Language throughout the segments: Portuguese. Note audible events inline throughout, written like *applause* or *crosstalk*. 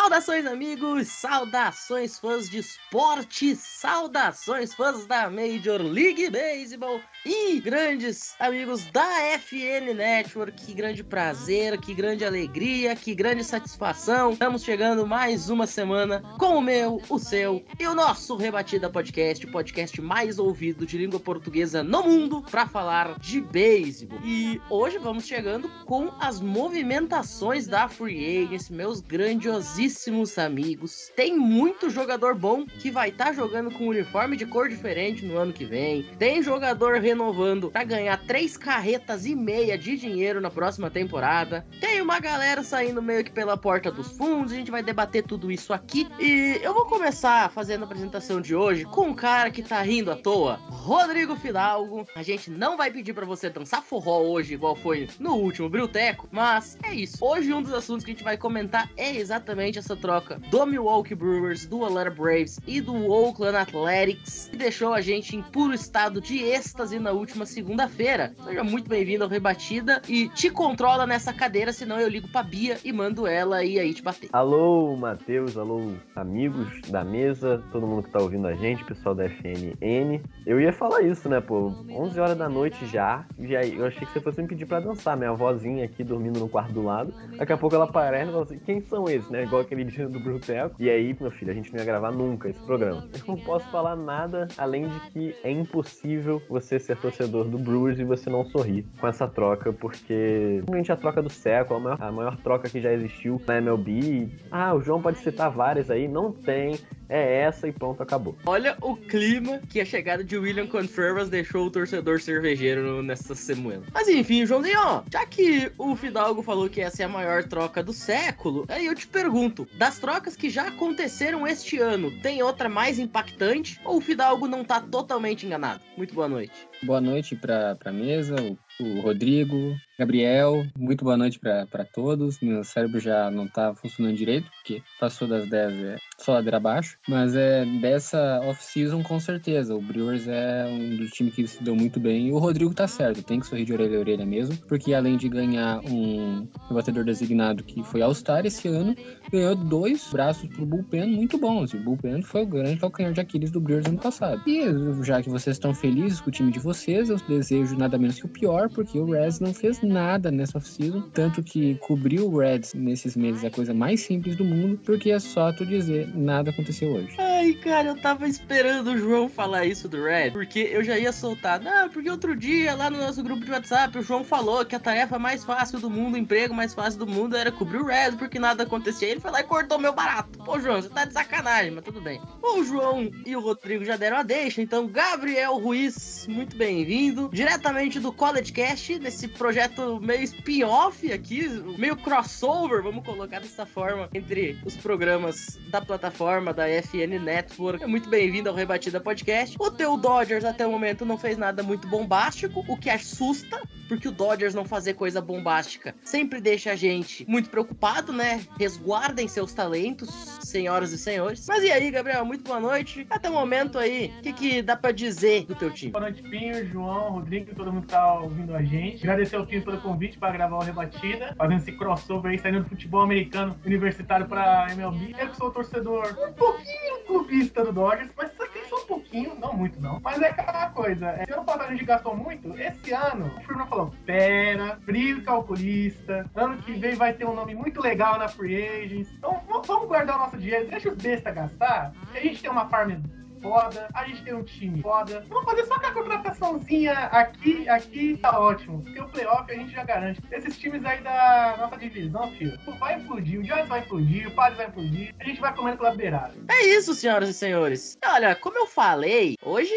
Saudações, amigos! Saudações, fãs de esporte! Saudações, fãs da Major League Baseball! E grandes amigos da FN Network! Que grande prazer, que grande alegria, que grande satisfação! Estamos chegando mais uma semana com o meu, o seu e o nosso Rebatida Podcast, o podcast mais ouvido de língua portuguesa no mundo, para falar de beisebol. E hoje vamos chegando com as movimentações da Free Agents, meus grandiosíssimos amigos. Tem muito jogador bom que vai estar jogando com uniforme de cor diferente no ano que vem. Tem jogador renovando para ganhar três carretas e meia de dinheiro na próxima temporada. Tem uma galera saindo meio que pela porta dos fundos. A gente vai debater tudo isso aqui. E eu vou começar fazendo a apresentação de hoje com um cara que tá rindo à toa, Rodrigo Fidalgo. A gente não vai pedir para você dançar forró hoje, igual foi no último Brilteco, mas é isso. Hoje um dos assuntos que a gente vai comentar é exatamente essa troca do Milwaukee Brewers, do Atlanta Braves e do Oakland Athletics, que deixou a gente em puro estado de êxtase na última segunda-feira. Seja muito bem-vindo ao Rebatida e te controla nessa cadeira, senão eu ligo pra Bia e mando ela ir aí te bater. Alô, Matheus, alô, amigos da mesa, todo mundo que tá ouvindo a gente, pessoal da FNN. Eu ia falar isso, né, pô? 11 horas da noite já, já eu achei que você fosse me pedir pra dançar, minha vozinha aqui dormindo no quarto do lado. Daqui a pouco ela aparece e fala assim: quem são esses, né? Igual aquele dia do Bruteco. E aí, meu filho, a gente não ia gravar nunca esse programa. Eu não posso falar nada além de que é impossível você ser torcedor do Brewers e você não sorrir com essa troca, porque realmente a troca do século, a maior, a maior troca que já existiu na MLB. Ah, o João pode citar várias aí, não tem. É essa e pronto, acabou. Olha o clima que a chegada de William Contreras deixou o torcedor cervejeiro nessa semana. Mas enfim, Joãozinho, já que o Fidalgo falou que essa é a maior troca do século, aí eu te pergunto, das trocas que já aconteceram este ano, tem outra mais impactante ou o Fidalgo não tá totalmente enganado? Muito boa noite. Boa noite para a mesa, o, o Rodrigo, Gabriel. Muito boa noite para todos. Meu cérebro já não tá funcionando direito, porque passou das 10 é só ladeira abaixo. Mas é dessa off-season, com certeza. O Brewers é um dos times que se deu muito bem. E o Rodrigo tá certo, tem que sorrir de orelha a orelha mesmo, porque além de ganhar um batedor designado que foi All-Star esse ano, ganhou dois braços pro bullpen muito bons. E o bullpen foi o grande calcanhar de Aquiles do Brewers ano passado. E já que vocês estão felizes com o time de vocês, eu desejo nada menos que o pior, porque o Reds não fez nada nessa off-season, tanto que cobrir o Reds nesses meses é a coisa mais simples do mundo, porque é só tu dizer, nada aconteceu hoje. Ai, cara, eu tava esperando o João falar isso do Red, porque eu já ia soltar. Não, porque outro dia, lá no nosso grupo de WhatsApp, o João falou que a tarefa mais fácil do mundo, o emprego mais fácil do mundo era cobrir o Red, porque nada acontecia. Ele foi lá e cortou meu barato. Pô, João, você tá de sacanagem, mas tudo bem. O João e o Rodrigo já deram a deixa, então Gabriel Ruiz, muito bem-vindo. Diretamente do College Cast, nesse projeto meio spin-off aqui, meio crossover, vamos colocar dessa forma, entre os programas da plataforma da FN Network. É muito bem-vindo ao Rebatida Podcast. O teu Dodgers até o momento não fez nada muito bombástico, o que assusta, porque o Dodgers não fazer coisa bombástica sempre deixa a gente muito preocupado, né? Resguardem seus talentos, senhoras e senhores. Mas e aí, Gabriel? Muito boa noite. Até o momento aí, o que, que dá pra dizer do teu time? Boa noite, Pinho, João, Rodrigo, todo mundo que tá ouvindo a gente. Agradecer ao Pinho pelo convite para gravar o Rebatida, fazendo esse crossover aí, saindo do futebol americano universitário pra MLB. Eu que sou torcedor um pouquinho clubista do Dodgers, mas que só um pouquinho, não muito não. Mas é aquela coisa, é, se ano passado a gente gastou muito, esse ano o Fernando falou, pera, frio calculista, ano que vem vai ter um nome muito legal na Free Agents, então vamos guardar o nosso dinheiro, deixa os besta gastar, que a gente tem uma farm foda, a gente tem um time foda. Vamos fazer só com a contrataçãozinha aqui, aqui tá ótimo. Porque o playoff a gente já garante. Esses times aí da nossa divisão, filho, vai implodir, o Giants vai implodir, o Padres vai implodir, a gente vai comendo pela beirada. É isso, senhoras e senhores. Olha, como eu falei, hoje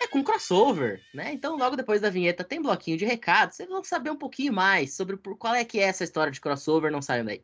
é com crossover, né? Então, logo depois da vinheta tem bloquinho de recados. Vocês vão saber um pouquinho mais sobre qual é que é essa história de crossover. Não saiam daí.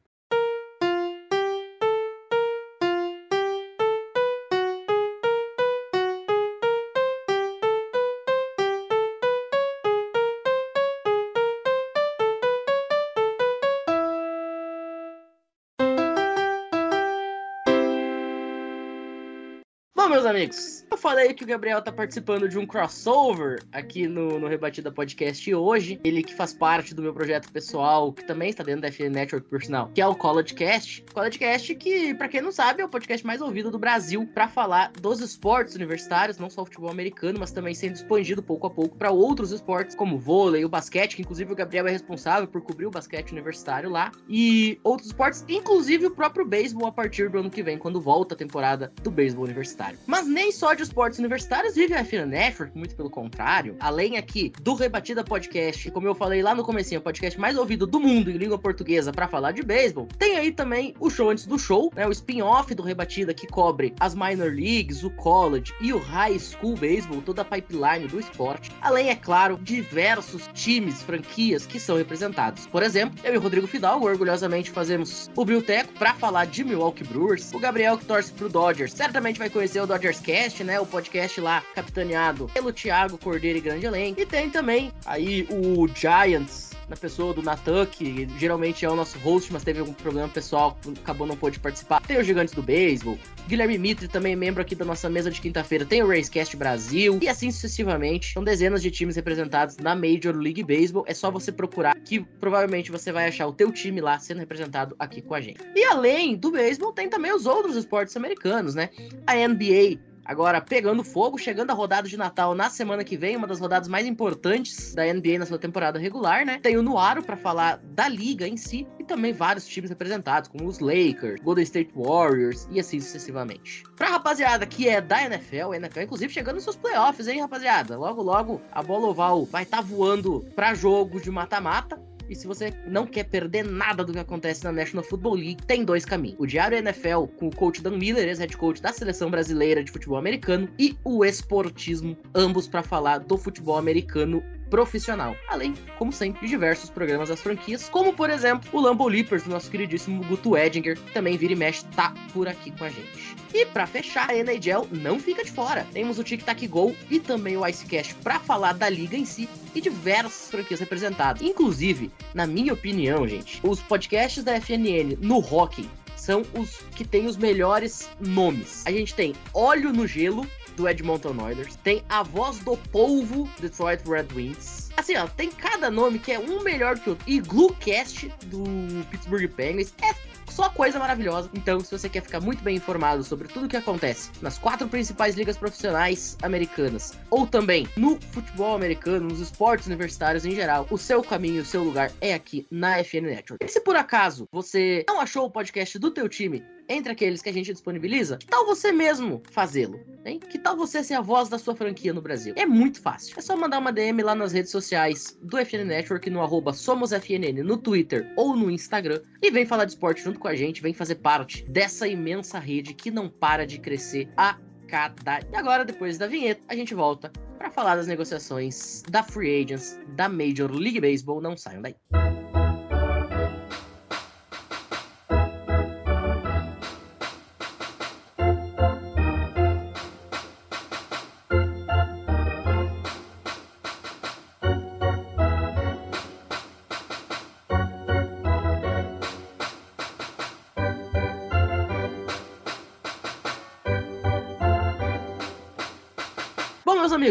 Amigos, eu falei que o Gabriel tá participando de um crossover aqui no, no Rebatida Podcast hoje. Ele que faz parte do meu projeto pessoal, que também está dentro da FN Network, por sinal, que é o College Cast. College Cast que, pra quem não sabe, é o podcast mais ouvido do Brasil para falar dos esportes universitários, não só o futebol americano, mas também sendo expandido pouco a pouco para outros esportes, como o vôlei, o basquete, que inclusive o Gabriel é responsável por cobrir o basquete universitário lá, e outros esportes, inclusive o próprio beisebol a partir do ano que vem, quando volta a temporada do beisebol universitário. Mas nem só de esportes universitários vive a FN Network, muito pelo contrário. Além aqui do Rebatida Podcast, como eu falei lá no comecinho, o podcast mais ouvido do mundo em língua portuguesa para falar de beisebol, tem aí também o show antes do show, né, o spin-off do Rebatida que cobre as minor leagues, o college e o high school baseball, toda a pipeline do esporte. Além, é claro, diversos times, franquias que são representados. Por exemplo, eu e o Rodrigo Fidalgo orgulhosamente fazemos o Brilteco para falar de Milwaukee Brewers. O Gabriel que torce pro Dodgers certamente vai conhecer o Dodgers Cast, né? O podcast lá capitaneado pelo Thiago Cordeiro e Grande Elenco. E tem também aí o Giants, na pessoa do Natan, que geralmente é o nosso host, mas teve algum problema pessoal, acabou não pôde participar. Tem os Gigantes do Beisebol. Guilherme Mitre, também membro aqui da nossa mesa de quinta-feira, tem o Racecast Brasil, e assim sucessivamente. São dezenas de times representados na Major League Baseball. É só você procurar que provavelmente você vai achar o teu time lá sendo representado aqui com a gente. E além do beisebol, tem também os outros esportes americanos, né? A NBA Agora, pegando fogo, chegando a rodada de Natal na semana que vem, uma das rodadas mais importantes da NBA na sua temporada regular, né? Tem o Nuaro para falar da liga em si e também vários times representados, como os Lakers, Golden State Warriors e assim sucessivamente. Pra rapaziada que é da NFL, a NFL inclusive chegando nos seus playoffs, hein, rapaziada? Logo, logo a bola oval vai estar tá voando para jogos de mata-mata. E se você não quer perder nada do que acontece na National Football League, tem dois caminhos. O Diário NFL, com o coach Dan Miller, ex-head coach da seleção brasileira de futebol americano, e o Esportismo, ambos para falar do futebol americano profissional. Além, como sempre, de diversos programas das franquias, como por exemplo o Lambo Leapers, do nosso queridíssimo Guto Edinger, que também vira e mexe, tá por aqui com a gente. E para fechar, a NHL não fica de fora. Temos o Tic Tac Go e também o Icecast para falar da liga em si e diversas franquias representadas. Inclusive, na minha opinião, gente, os podcasts da FNN no hockey são os que têm os melhores nomes. A gente tem Óleo no Gelo, do Edmonton Oilers, tem A Voz do Polvo, Detroit Red Wings. Assim, ó, tem cada nome que é um melhor que o outro. E Gluecast, do Pittsburgh Penguins, é só coisa maravilhosa. Então, se você quer ficar muito bem informado sobre tudo o que acontece nas quatro principais ligas profissionais americanas, ou também no futebol americano, nos esportes universitários em geral, o seu caminho, o seu lugar é aqui na FN Network. E se por acaso você não achou o podcast do teu time entre aqueles que a gente disponibiliza, que tal você mesmo fazê-lo? Hein? Que tal você ser a voz da sua franquia no Brasil? É muito fácil. É só mandar uma DM lá nas redes sociais do FN Network, no arroba SomosFNN, no Twitter ou no Instagram, e vem falar de esporte junto com a gente, vem fazer parte dessa imensa rede que não para de crescer a cada. E agora, depois da vinheta, a gente volta para falar das negociações da Free Agents da Major League Baseball. Não saiam daí.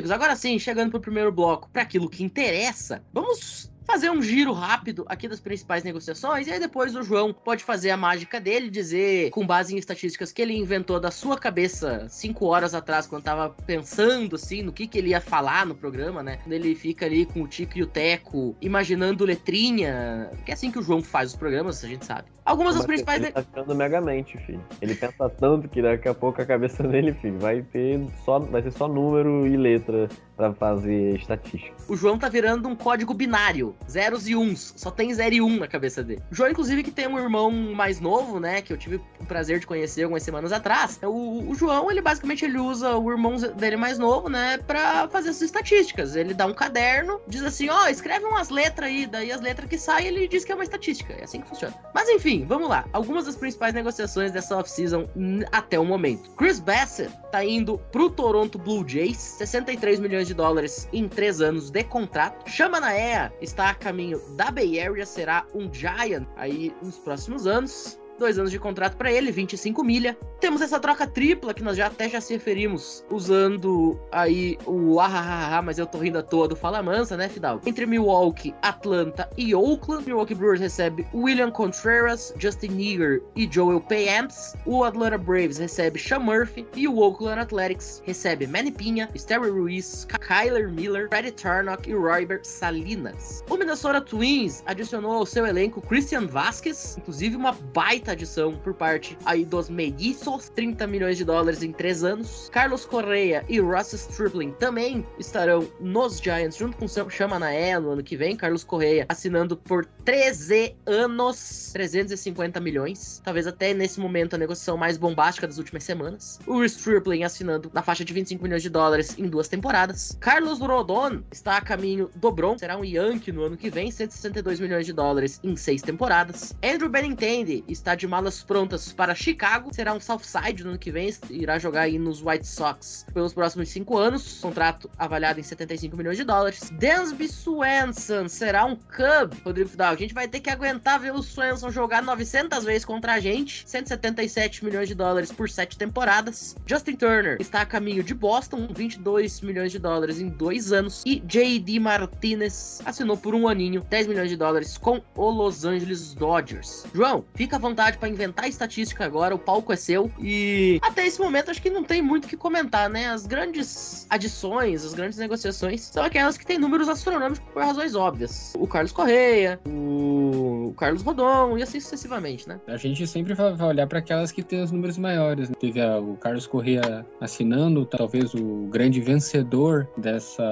Amigos, agora sim, chegando pro primeiro bloco, para aquilo que interessa, vamos fazer um giro rápido aqui das principais negociações e aí depois o João pode fazer a mágica dele, dizer com base em estatísticas que ele inventou da sua cabeça cinco horas atrás, quando tava pensando assim no que, que ele ia falar no programa, né? Quando ele fica ali com o Tico e o Teco, imaginando letrinha, que é assim que o João faz os programas, a gente sabe. Algumas das principais. Ele tá ficando megamente, filho. Ele pensa tanto que daqui a pouco a cabeça *laughs* dele, filho, vai ter só. Vai ser só número e letra para fazer estatística. O João tá virando um código binário zeros e uns. Só tem zero e um na cabeça dele. O João, inclusive, que tem um irmão mais novo, né? Que eu tive o prazer de conhecer algumas semanas atrás. O, o João, ele basicamente ele usa o irmão dele mais novo, né? Pra fazer as estatísticas. Ele dá um caderno, diz assim: ó, escreve umas letras aí. Daí as letras que saem, ele diz que é uma estatística. É assim que funciona. Mas enfim, vamos lá. Algumas das principais negociações dessa off-season até o momento. Chris Bassett tá indo pro Toronto Blue Jays, 63 milhões de dólares em 3 anos de contrato. Chama na EA está a caminho da Bay Area, será um Giant aí nos próximos anos. Dois anos de contrato para ele, 25 milha. Temos essa troca tripla que nós já até já se referimos, usando aí o ahahaha, mas eu tô rindo à toa do Fala Mansa, né, Fidalgo? Entre Milwaukee, Atlanta e Oakland. Milwaukee Brewers recebe William Contreras, Justin Neger e Joel Payamps. O Atlanta Braves recebe Sean Murphy e o Oakland Athletics recebe Manny Pinha, Sterry Ruiz, Kyler Miller, Freddie Tarnock e Roybert Salinas. O Minnesota Twins adicionou ao seu elenco Christian Vasquez, inclusive uma baita adição por parte aí dos Meguiços, 30 milhões de dólares em 3 anos. Carlos Correa e Ross Stripling também estarão nos Giants junto com o Chama Naé no ano que vem. Carlos Correa assinando por 13 anos, 350 milhões. Talvez até nesse momento a negociação mais bombástica das últimas semanas. O Stripling assinando na faixa de 25 milhões de dólares em duas temporadas. Carlos Rodon está a caminho do Bronx, será um Yankee no ano que vem, 162 milhões de dólares em seis temporadas. Andrew Benintendi está de malas prontas para Chicago, será um Southside no ano que vem, irá jogar aí nos White Sox pelos próximos cinco anos, contrato avaliado em 75 milhões de dólares. Dansby Swanson será um Cub, Rodrigo Fidal. A gente vai ter que aguentar ver o Swanson jogar 900 vezes contra a gente, 177 milhões de dólares por sete temporadas. Justin Turner está a caminho de Boston, 22 milhões de dólares em dois anos. E J.D. Martinez assinou por um aninho, 10 milhões de dólares com o Los Angeles Dodgers. João, fica à vontade para inventar estatística agora, o palco é seu. E até esse momento acho que não tem muito o que comentar, né? As grandes adições, as grandes negociações são aquelas que têm números astronômicos por razões óbvias. O Carlos Correia, o Carlos Rodon e assim sucessivamente, né? A gente sempre vai olhar para aquelas que têm os números maiores. né? Teve a- o Carlos Correa assinando, talvez o grande vencedor dessa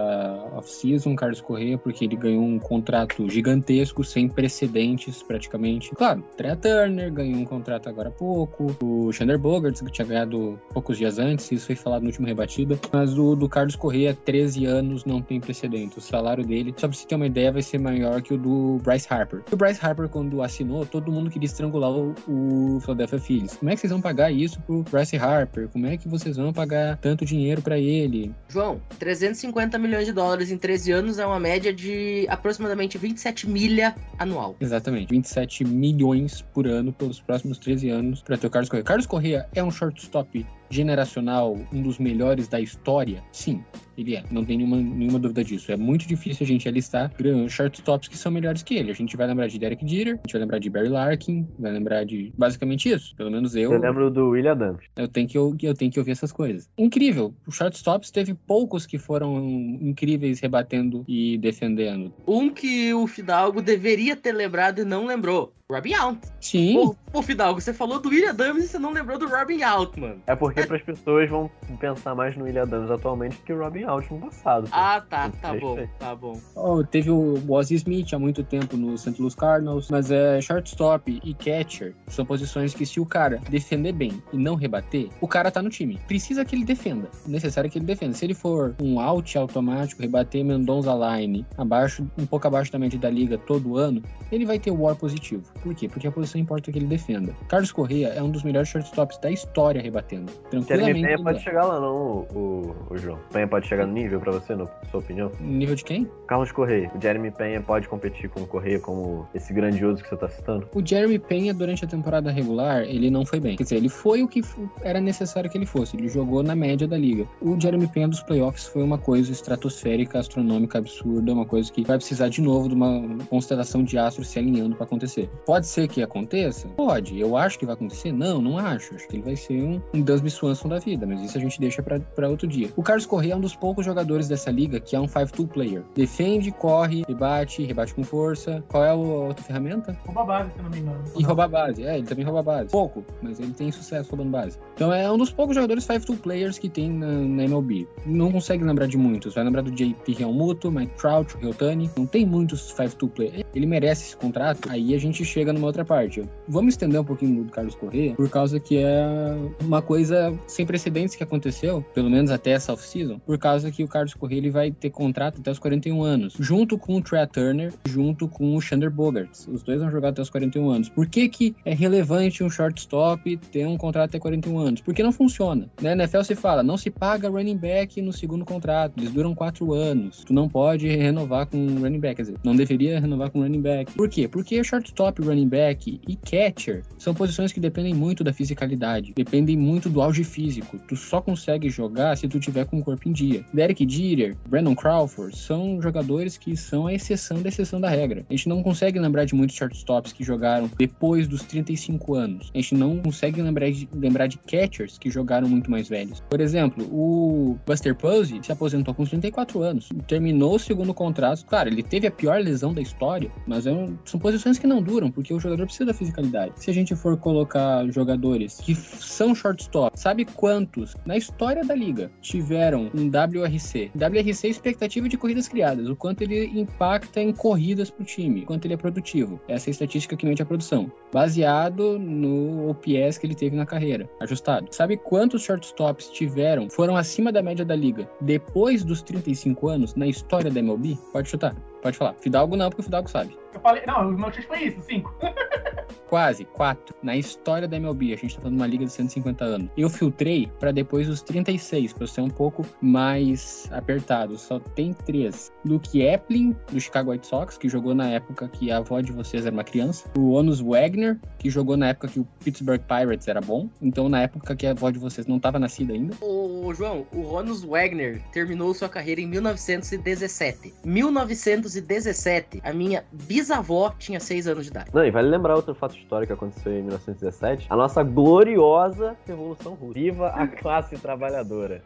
off-season, Carlos Correa, porque ele ganhou um contrato gigantesco, sem precedentes praticamente. Claro, Trea Turner ganhou um contrato agora há pouco, o Xander Bogarts, que tinha ganhado poucos dias antes, isso foi falado no último rebatida, mas o do Carlos Correa, 13 anos, não tem precedente. O salário dele, só pra você ter uma ideia, vai ser maior que o do Bryce Harper. O Bryce Harper, quando assinou, todo mundo queria estrangular o, o Philadelphia Phillies. Como é que vocês vão pagar isso pro Bryce Harper? Como é que vocês vão pagar tanto dinheiro pra ele? João, 350 milhões de dólares em 13 anos é uma média de aproximadamente 27 milha anual. Exatamente, 27 milhões por ano pelos próximos 13 anos pra ter o Carlos Correa. Carlos Correa é um shortstop generacional, um dos melhores da história? Sim, ele é. Não tem nenhuma, nenhuma dúvida disso. É muito difícil a gente alistar shortstops que são melhores que ele. A gente vai lembrar de Derek Jeter, a gente vai lembrar de Barry Larkin, vai lembrar de basicamente isso. Pelo menos eu. Eu lembro do William Adams. Eu tenho que, eu, eu tenho que ouvir essas coisas. Incrível. O shortstops teve poucos que foram incríveis rebatendo e defendendo. Um que o Fidalgo deveria ter lembrado e não lembrou. Robin Out. Sim. Pô, pô, Fidalgo, você falou do William Adams e você não lembrou do Robin Out, mano. É porque para as pessoas vão pensar mais no William Adams atualmente que o Robin Out no passado. pô. Ah, tá, tá Deixa bom, tá bom. Oh, teve o Ozzie Smith há muito tempo no St. Louis Cardinals, mas é shortstop e catcher são posições que se o cara defender bem e não rebater, o cara tá no time. Precisa que ele defenda. É necessário que ele defenda. Se ele for um out automático, rebater Mendonça line abaixo, um pouco abaixo da média da liga todo ano, ele vai ter o WAR positivo. Por quê? Porque a posição importa que ele defenda. Carlos Correa é um dos melhores shortstops da história rebatendo. Jeremy Tranquilamente. Penha pode chegar lá, não, o, o, o João. Penha pode chegar no nível pra você, na sua opinião? Nível de quem? Carlos Correia. O Jeremy Penha pode competir com o Correia como esse grandioso que você tá citando? O Jeremy Penha, durante a temporada regular, ele não foi bem. Quer dizer, ele foi o que era necessário que ele fosse. Ele jogou na média da liga. O Jeremy Penha dos playoffs foi uma coisa estratosférica, astronômica, absurda, uma coisa que vai precisar de novo de uma constelação de astros se alinhando para acontecer. Pode ser que aconteça? Pode. Eu acho que vai acontecer? Não, não acho. Acho que ele vai ser um, um Dusby Swanson da vida, mas isso a gente deixa pra outro dia. O Carlos Correa é um dos poucos jogadores dessa liga que é um 5-2 player. Defende, corre, rebate, rebate com força. Qual é a outra ferramenta? Rouba base, se eu não me engano. E rouba base. É, ele também rouba base. Pouco, mas ele tem sucesso roubando base. Então é um dos poucos jogadores 5-2 players que tem na, na MLB. Não consegue lembrar de muitos. Vai lembrar do JP Realmuto, Mike Trout, Ryotani. Não tem muitos 5-2 players. Ele merece esse contrato. Aí a gente chega numa outra parte. Vamos estender um pouquinho do Carlos Correa, por causa que é uma coisa sem precedentes que aconteceu, pelo menos até essa off-season, por causa que o Carlos Correa ele vai ter contrato até os 41 anos, junto com o Trey Turner, junto com o Xander Bogarts. Os dois vão jogar até os 41 anos. Por que, que é relevante um shortstop ter um contrato até 41 anos? Porque não funciona. Na NFL se fala, não se paga running back no segundo contrato, eles duram 4 anos. Tu não pode renovar com running back, quer dizer, não deveria renovar com running back. Por quê? Porque shortstop, running back e catcher são posições que dependem muito da fisicalidade, dependem muito do auge físico. Tu só consegue jogar se tu tiver com o corpo em dia. Derek Jeter, Brandon Crawford são jogadores que são a exceção da exceção da regra. A gente não consegue lembrar de muitos shortstops que jogaram depois dos 35 anos. A gente não consegue lembrar de, lembrar de catchers que jogaram muito mais velhos. Por exemplo, o Buster Posey se aposentou com 34 anos, terminou o segundo contrato. Claro, ele teve a pior lesão da história, mas é um, são posições que não duram, porque o jogador precisa da fisicalidade. Se a gente for colocar jogadores que são shortstop, sabe quantos na história da liga tiveram um WRC? WRC é expectativa de corridas criadas, o quanto ele impacta em corridas pro time, o quanto ele é produtivo. Essa é a estatística que mede a produção, baseado no OPS que ele teve na carreira, ajustado. Sabe quantos shortstops tiveram, foram acima da média da liga depois dos 35 anos na história da MLB? Pode chutar. Pode falar. Fidalgo não, porque o Fidalgo sabe. Eu falei, não, o meu chute foi isso, cinco. *laughs* Quase, quatro. Na história da MLB, a gente tá falando de uma liga de 150 anos. Eu filtrei para depois dos 36, pra ser um pouco mais apertado. Só tem três. Luke Epling, do Chicago White Sox, que jogou na época que a avó de vocês era uma criança. O Onus Wagner, que jogou na época que o Pittsburgh Pirates era bom. Então, na época que a avó de vocês não tava nascida ainda. Ô, João, o Ronus Wagner terminou sua carreira em 1917. 1917, a minha bisavó tinha 6 anos de idade. Não, e vale lembrar outro fato histórico que aconteceu em 1917. A nossa gloriosa Revolução Russa. Viva a classe trabalhadora.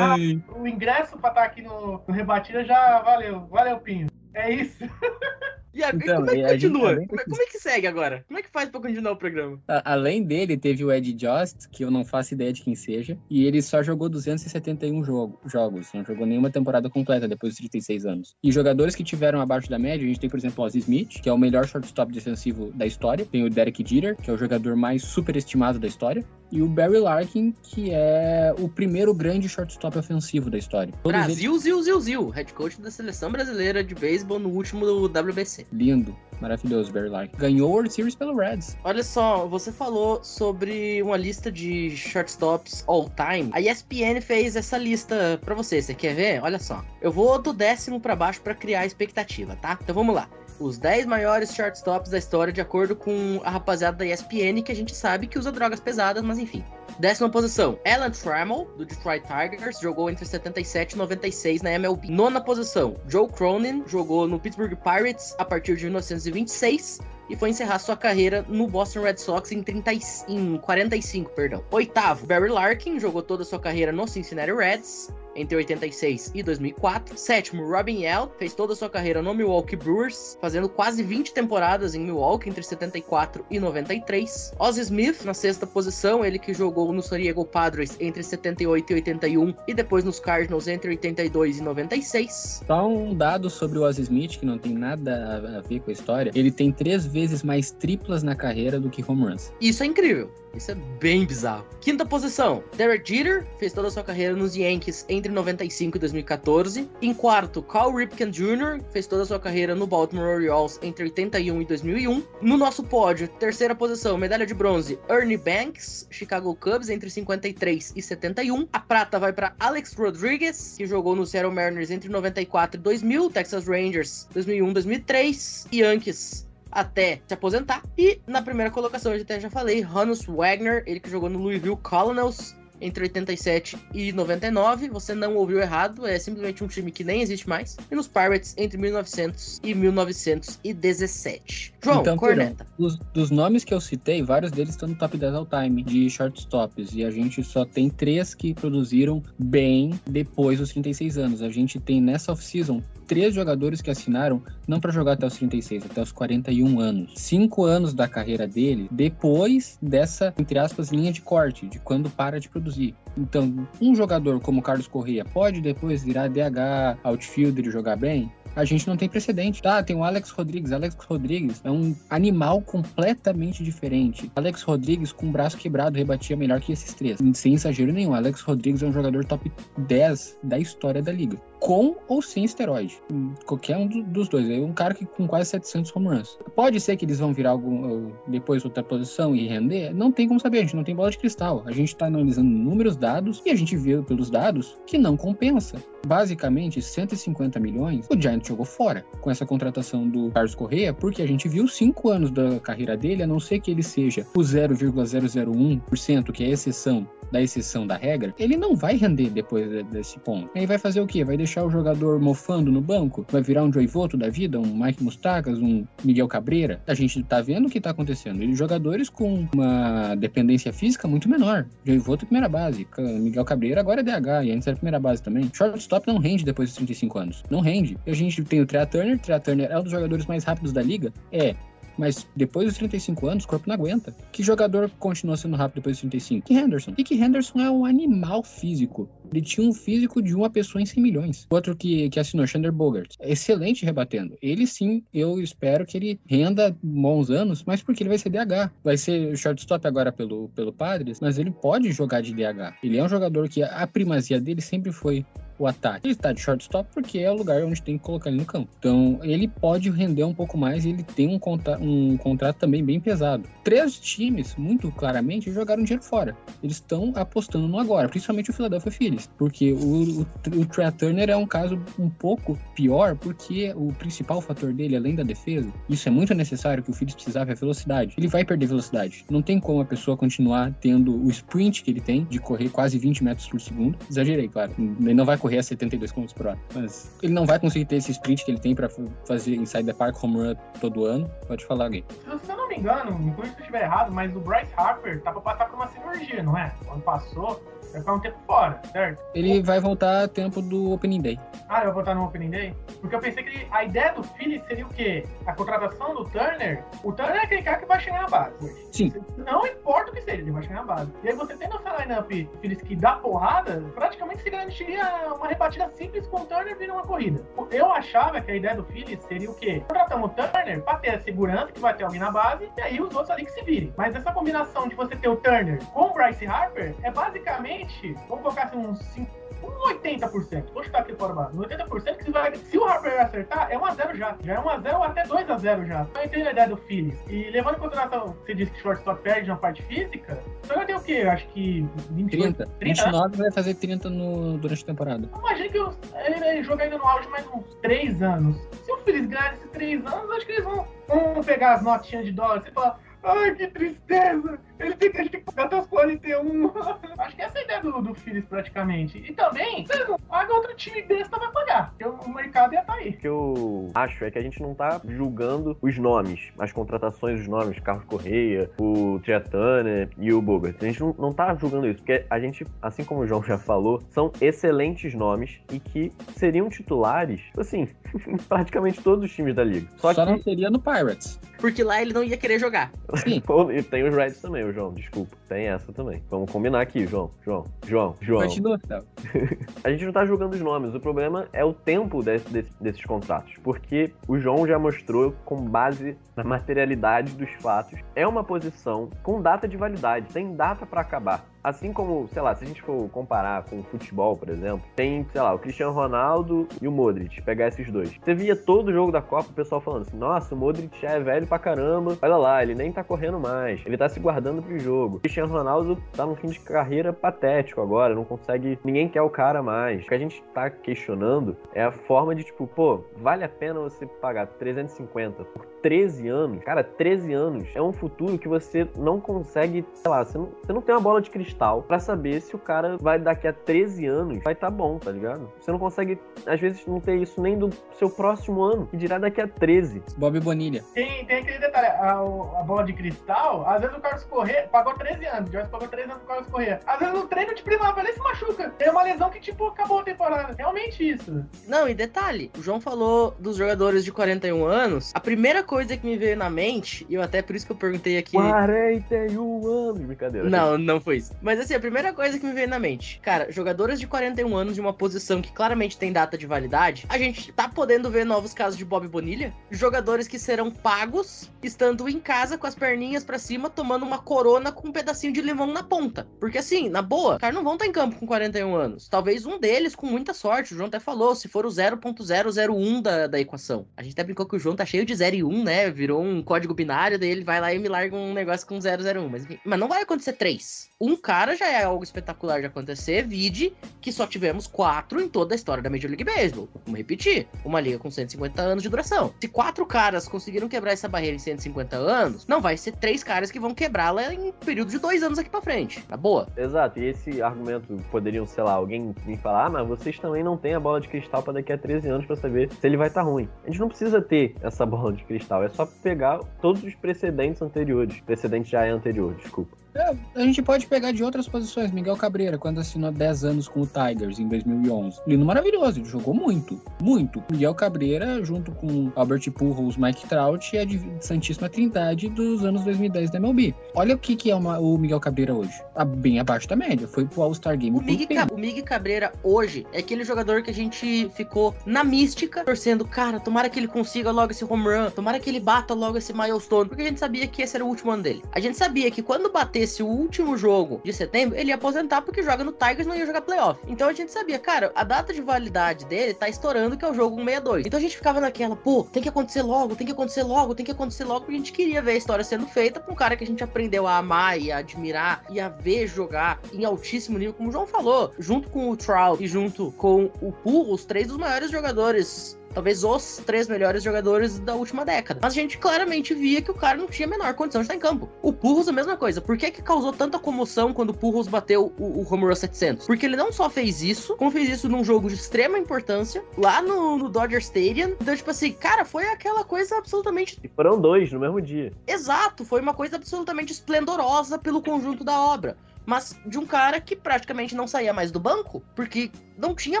Ah, o ingresso pra estar aqui no, no Rebatida já valeu. Valeu, Pinho. É isso. *laughs* E agora, Então, como é que a gente continua? também Como é, como é que segue agora? Como é que faz pra continuar o programa? A- Além dele, teve o Ed Jost, que eu não faço ideia de quem seja, e ele só jogou 271 jogo, jogos, não jogou nenhuma temporada completa depois dos 36 anos. E jogadores que tiveram abaixo da média, a gente tem, por exemplo, o Ozzy Smith, que é o melhor shortstop defensivo da história, tem o Derek Jeter, que é o jogador mais superestimado da história, e o Barry Larkin, que é o primeiro grande shortstop ofensivo da história. Todos eles Brasil, Zil, Zil, Zil, head coach da seleção brasileira de beisebol no último WBC. Lindo, maravilhoso, Barry Larkin. Ganhou o World Series pelo Reds. Olha só, você falou sobre uma lista de shortstops all time. A ESPN fez essa lista pra você. Você quer ver? Olha só. Eu vou do décimo pra baixo pra criar expectativa, tá? Então vamos lá. Os 10 maiores shortstops da história, de acordo com a rapaziada da ESPN, que a gente sabe que usa drogas pesadas, mas enfim. Décima posição, Alan Trammell, do Detroit Tigers, jogou entre 77 e 96 na MLB. Nona posição, Joe Cronin, jogou no Pittsburgh Pirates a partir de 1926 e foi encerrar sua carreira no Boston Red Sox em, 30, e- em 45, perdão. Oitavo, Barry Larkin, jogou toda a sua carreira no Cincinnati Reds entre 86 e 2004. Sétimo, Robin Yell, fez toda a sua carreira no Milwaukee Brewers, fazendo quase 20 temporadas em Milwaukee entre 74 e 93. Ozzie Smith, na sexta posição, ele que jogou no San Diego Padres entre 78 e 81 e depois nos Cardinals entre 82 e 96. Só um dado sobre o Ozzy Smith, que não tem nada a- a ver com a história. Ele tem três vezes mais triplas na carreira do que home runs. Isso é incrível. Isso é bem bizarro. Quinta posição, Derek Jeter, fez toda a sua carreira nos Yankees entre 95 e 2014. Em quarto, Cal Ripken Jr., fez toda a sua carreira no Baltimore Orioles entre 81 e 2001. No nosso pódio, terceira posição, medalha de bronze, Ernie Banks, Chicago Cubs entre 53 e 71. A prata vai para Alex Rodriguez, que jogou no Seattle Mariners entre 94 e 2000, Texas Rangers 2001 2003, Yankees até se aposentar. E na primeira colocação, eu até já falei, Hannes Wagner, ele que jogou no Louisville Colonels entre 87 e 99. Você não ouviu errado, é simplesmente um time que nem existe mais. E nos Pirates entre 1900 e 1917. João, Então, corneta. Dos, dos nomes que eu citei, vários deles estão no top 10 all time de shortstops. E a gente só tem três que produziram bem depois dos 36 anos. A gente tem nessa off-season três jogadores que assinaram não para jogar até os 36, até os 41 anos. Cinco anos da carreira dele depois dessa, entre aspas, linha de corte, de quando para de produzir. Então, um jogador como Carlos Correia pode depois virar DH, outfielder e jogar bem? a gente não tem precedente. Tá, tem o Alex Rodrigues. Alex Rodrigues é um animal completamente diferente. Alex Rodrigues com o braço quebrado rebatia melhor que esses três. Sem exagero nenhum. Alex Rodrigues é um jogador top 10 da história da liga. Com ou sem esteroide. Qualquer um dos dois. É um cara que com quase 700 home runs. Pode ser que eles vão virar algum, depois outra posição e render? Não tem como saber. A gente não tem bola de cristal. A gente tá analisando números, dados, e a gente vê pelos dados que não compensa. Basicamente, 150 milhões, o Giants jogou fora com essa contratação do Carlos Correa, porque a gente viu cinco anos da carreira dele, a não ser que ele seja o 0,001%, que é a exceção da exceção da regra, ele não vai render depois desse ponto. Aí vai fazer o quê? Vai deixar o jogador mofando no banco? Vai virar um Joey Voto da vida? Um Mike Mustakas? Um Miguel Cabreira? A gente tá vendo o que tá acontecendo. E jogadores com uma dependência física muito menor. Joey Voto primeira base. Miguel Cabreira agora é DH e antes era primeira base também. Shortstop não rende depois dos 35 anos. Não rende. E a gente tem o Trea Turner. Trea Turner é um dos jogadores mais rápidos da liga? É. Mas depois dos 35 anos, o corpo não aguenta. Que jogador continua sendo rápido depois dos 35? Que Henderson. E que Henderson é um animal físico. Ele tinha um físico de uma pessoa em 100 milhões. Outro que, que assinou, Xander Bogart. Excelente rebatendo. Ele sim, eu espero que ele renda bons anos, mas porque ele vai ser DH. Vai ser shortstop agora pelo, pelo Padres, mas ele pode jogar de DH. Ele é um jogador que a primazia dele sempre foi o ataque. Ele está de shortstop porque é o lugar onde tem que colocar ele no campo. Então, ele pode render um pouco mais e ele tem um, contra um contrato também bem pesado. Três times, muito claramente, jogaram dinheiro fora. Eles estão apostando no agora, principalmente o Philadelphia Phillies, porque o, o, o Trey Turner é um caso um pouco pior, porque o principal fator dele, além da defesa, isso é muito necessário que o Phillies precisava, é velocidade. Ele vai perder velocidade. Não tem como a pessoa continuar tendo o sprint que ele tem, de correr quase 20 metros por segundo. Exagerei, claro. Ele não vai correr a 72 km por hora. Mas ele não vai conseguir ter esse sprint que ele tem para fazer inside the park home run todo ano. Pode falar, Gui. Se eu não me engano, me corrija se eu estiver errado, mas o Bryce Harper tá pra passar por uma cirurgia, não é? Quando passou, vai ficar um tempo fora, certo? Ele vai voltar a tempo do Opening Day. Ah, ele vai voltar no Opening Day? Porque eu pensei que a ideia do Phillies seria o quê? A contratação do Turner. O Turner é aquele cara que vai chegar na base. Sim. Não importa o que seja, ele vai chegar na base. E aí você tendo essa lineup Phillies que dá porrada, praticamente se garantiria uma rebatida simples com o Turner vindo uma corrida. Eu achava que a ideia do Phillies seria o quê? Contratamos o Turner pra ter a segurança que vai ter alguém na base e aí os outros ali que se virem. Mas essa combinação de você ter o Turner com o Bryce Harper é basicamente, vamos colocar assim, uns 5 um 80%. Vou chutar aqui fora base. 80% que se, vai, se o Harper acertar, é 1x0 já. Já é 1x0 ou até 2x0 já. Eu entendo a ideia do Phillies. E levando em consideração, você disse que o shortstop perde na parte física, então vai ter o quê? Eu acho que 28, 30. 30 29 vai fazer 30 no, durante a temporada. Imagina que eu, ele, ele joga ainda no auge mais uns 3 anos. Se o Phillies ganhar esses 3 anos, acho que eles vão, vão pegar as notinhas de dólar e falar. Ai, que tristeza! Ele tem que, tem que pagar até os 41. Acho que essa é a ideia do, do Phillies, praticamente. E também, vocês não pagam, outro time besta vai pagar. Porque o mercado ia estar aí. O que eu acho é que a gente não tá julgando os nomes, as contratações, os nomes, Carlos Correia, o Triatana e o Bogart. A gente não, não tá julgando isso, porque a gente, assim como o João já falou, são excelentes nomes e que seriam titulares, assim, *laughs* praticamente todos os times da liga. Só, Só, que não seria no Pirates. Porque lá ele não ia querer jogar. *laughs* E tem os Reds também, o João, desculpa. Tem essa também. Vamos combinar aqui, João. João, João, João. Continua. *laughs* A gente não tá julgando os nomes, o problema é o tempo desse- desse- desses contratos. Porque o João já mostrou, com base na materialidade dos fatos, é uma posição com data de validade, tem data pra acabar. Assim como, sei lá, se a gente for comparar com o futebol, por exemplo, tem, sei lá, o Cristiano Ronaldo e o Modric, pegar esses dois. Você via todo o jogo da Copa o pessoal falando assim: nossa, o Modric já é velho pra caramba, olha lá, ele nem tá correndo mais, ele tá se guardando pro jogo. O Cristiano Ronaldo tá num fim de carreira patético agora, não consegue, ninguém quer o cara mais. O que a gente tá questionando é a forma de tipo, pô, vale a pena você pagar 350 por 13 anos, cara, 13 anos é um futuro que você não consegue, sei lá, você não, você não tem uma bola de cristal pra saber se o cara vai daqui a 13 anos vai tá bom, tá ligado? Você não consegue, às vezes, não ter isso nem do seu próximo ano, que dirá daqui a 13. Bob Bonilha. Tem, tem aquele detalhe, a, o- a bola de cristal, às vezes o Carlos Corrêa pagou 13 anos, o pagou 13 anos pro Carlos Corrêa. Às vezes no treino de primavera ele se machuca. Tem uma lesão que, tipo, acabou a temporada. Realmente isso. Não, e detalhe, o João falou dos jogadores de 41 anos. A primeira coisa que me veio na mente, e eu até por isso que eu perguntei aqui. 41 anos, brincadeira. Não, não foi isso. Mas assim, a primeira coisa que me veio na mente, cara, jogadores de 41 anos de uma posição que claramente tem data de validade, a gente tá podendo ver novos casos de Bob Bonilha, jogadores que serão pagos estando em casa com as perninhas pra cima, tomando uma corona com um pedacinho de limão na ponta. Porque assim, na boa, os caras não vão estar em campo com 41 anos. Talvez um deles com muita sorte, o João até falou, se for o 0.001 da, da equação. A gente até brincou que o João tá cheio de 0 e 1, né? Virou um código binário, daí ele vai lá e me larga um negócio com 001. Mas, mas não vai acontecer três. Um cara já é algo espetacular de acontecer, vide que só tivemos quatro em toda a história da Major League Baseball. Vamos repetir, uma liga com 150 anos de duração. Se quatro caras conseguiram quebrar essa barreira em 150 anos, não vai ser três caras que vão quebrá-la em um período de dois anos aqui pra frente. Na boa. Exato, e esse argumento poderiam, sei lá, alguém me falar, ah, mas vocês também não têm a bola de cristal pra daqui a 13 anos pra saber se ele vai estar ruim. A gente não precisa ter essa bola de cristal, é só pegar todos os precedentes anteriores. Precedente já é anterior, desculpa. É, a gente pode pegar de outras posições. Miguel Cabreira, quando assinou 10 anos com o Tigers em 2011. Lindo maravilhoso, ele jogou muito, muito. Miguel Cabreira, junto com Albert Pujols, Mike Trout e a div- Santíssima Trindade dos anos 2010 da MLB. Olha o que, que é uma- o Miguel Cabreira hoje. Tá bem abaixo da média. Foi pro All-Star Game. O por Mig, tempo. Ca- o Mig Cabreira hoje é aquele jogador que a gente ficou na mística, torcendo, cara, tomara que ele consiga logo esse home run, tomara que ele bata logo esse milestone, porque a gente sabia que esse era o último ano dele. A gente sabia que quando batesse o último jogo de setembro, ele ia aposentar porque joga no Tigers não ia jogar playoff. Então a gente sabia, cara, a data de validade dele tá estourando, que é o jogo 162. Então a gente ficava naquela, pô, tem que acontecer logo, tem que acontecer logo, tem que acontecer logo, porque a gente queria ver a história sendo feita com um cara que a gente aprendeu a amar e a admirar e a ver jogar em altíssimo nível, como o João falou, junto com o Trout e junto com o Purro, os três dos maiores jogadores talvez os três melhores jogadores da última década. Mas a gente claramente via que o cara não tinha a menor condição de estar em campo. O Purros a mesma coisa. Por que que causou tanta comoção quando o Purros bateu o, o home run 700? Porque ele não só fez isso, como fez isso num jogo de extrema importância, lá no, no Dodger Stadium. Então, tipo assim, cara, foi aquela coisa absolutamente E foram dois no mesmo dia. Exato, foi uma coisa absolutamente esplendorosa pelo conjunto da obra. Mas de um cara que praticamente não saía mais do banco, porque não tinha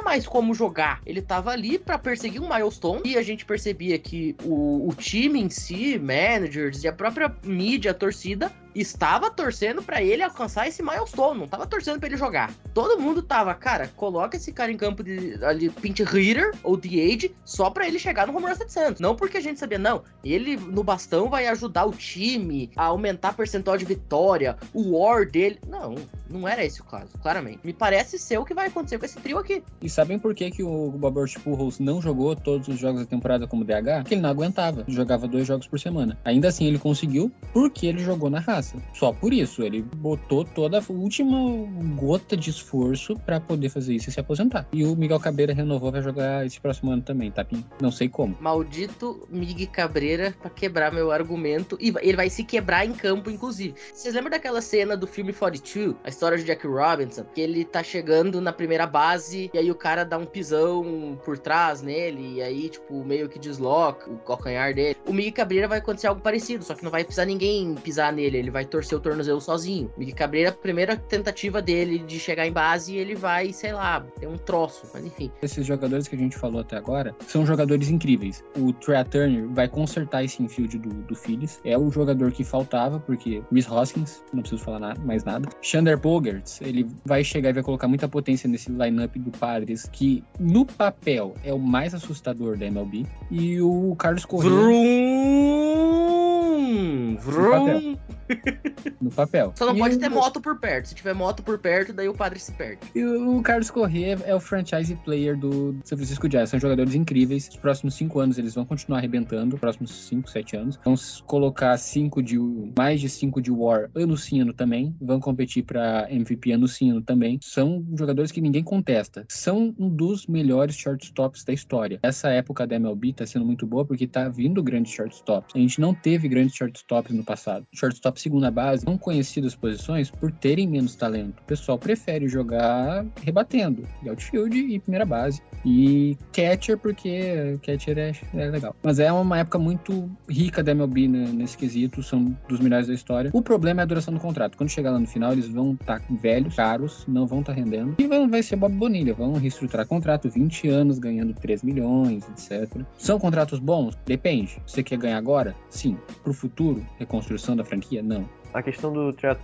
mais como jogar. Ele tava ali pra perseguir um milestone e a gente percebia que o, o time em si, managers e a própria mídia, a torcida, estava torcendo pra ele alcançar esse milestone, não tava torcendo pra ele jogar. Todo mundo tava, cara, coloca esse cara em campo de ali, pinch hitter ou the age só pra ele chegar no home run 700. Não porque a gente sabia, não, ele no bastão vai ajudar o time a aumentar a percentual de vitória, o war dele. Não, não era esse o caso, claramente. Me parece ser o que vai acontecer com esse trio E sabem por que, que o Robert Pujols não jogou todos os jogos da temporada como DH? Porque ele não aguentava. Ele jogava dois jogos por semana. Ainda assim, ele conseguiu porque ele jogou na raça. Só por isso. Ele botou toda a última gota de esforço pra poder fazer isso e se aposentar. E o Miguel Cabreira renovou pra jogar esse próximo ano também, tá? Não sei como. Maldito Mig Cabreira pra quebrar meu argumento. E ele vai se quebrar em campo, inclusive. Vocês lembram daquela cena do filme 42? A história de Jack Robinson? Que ele tá chegando na primeira base e aí o cara dá um pisão por trás nele. E aí, tipo, meio que desloca o calcanhar dele. O Mig Cabreira vai acontecer algo parecido, só que não vai precisar ninguém pisar nele. Ele vai torcer o tornozelo sozinho. Mig Cabreira, a primeira tentativa dele de chegar em base, ele vai, sei lá, ter um troço. Mas enfim. Esses jogadores que a gente falou até agora são jogadores incríveis. O Trey Turner vai consertar esse infield do, do Phillies. É o jogador que faltava, porque Rhys Hoskins, não preciso falar nada, mais nada. Xander Bogarts, ele vai chegar e vai colocar muita potência nesse lineup do Padres, que no papel é o mais assustador da MLB. E o Carlos Correa. Vrum! Vrum! No papel. Só não E pode o- ter moto por perto. Se tiver moto por perto, daí o padre se perde. E o Carlos Corrêa é o franchise player do São Francisco Giants. São jogadores incríveis. Os próximos cinco anos eles vão continuar arrebentando. Os próximos cinco, sete anos. Vão colocar cinco de mais de cinco de War ano sim, ano também. Vão competir para MVP ano sim, ano também. São jogadores que ninguém contesta. São um dos melhores shortstops da história. Essa época da MLB tá sendo muito boa porque tá vindo grandes shortstops. A gente não teve grandes shortstops no passado. Shortstop segunda base, não conhecidas posições por terem menos talento. O pessoal prefere jogar rebatendo, e outfield e primeira base. E catcher, porque catcher é, é legal. Mas é uma época muito rica da MLB né, nesse quesito, são dos melhores da história. O problema é a duração do contrato. Quando chegar lá no final, eles vão estar velhos, caros, não vão estar rendendo. E vão, vai ser Bob Bonilha, vão reestruturar contrato, 20 anos, ganhando 3 milhões, etc. São contratos bons? Depende. Você quer ganhar agora? Sim. Pro futuro, reconstrução da franquia? Não. A questão do Trea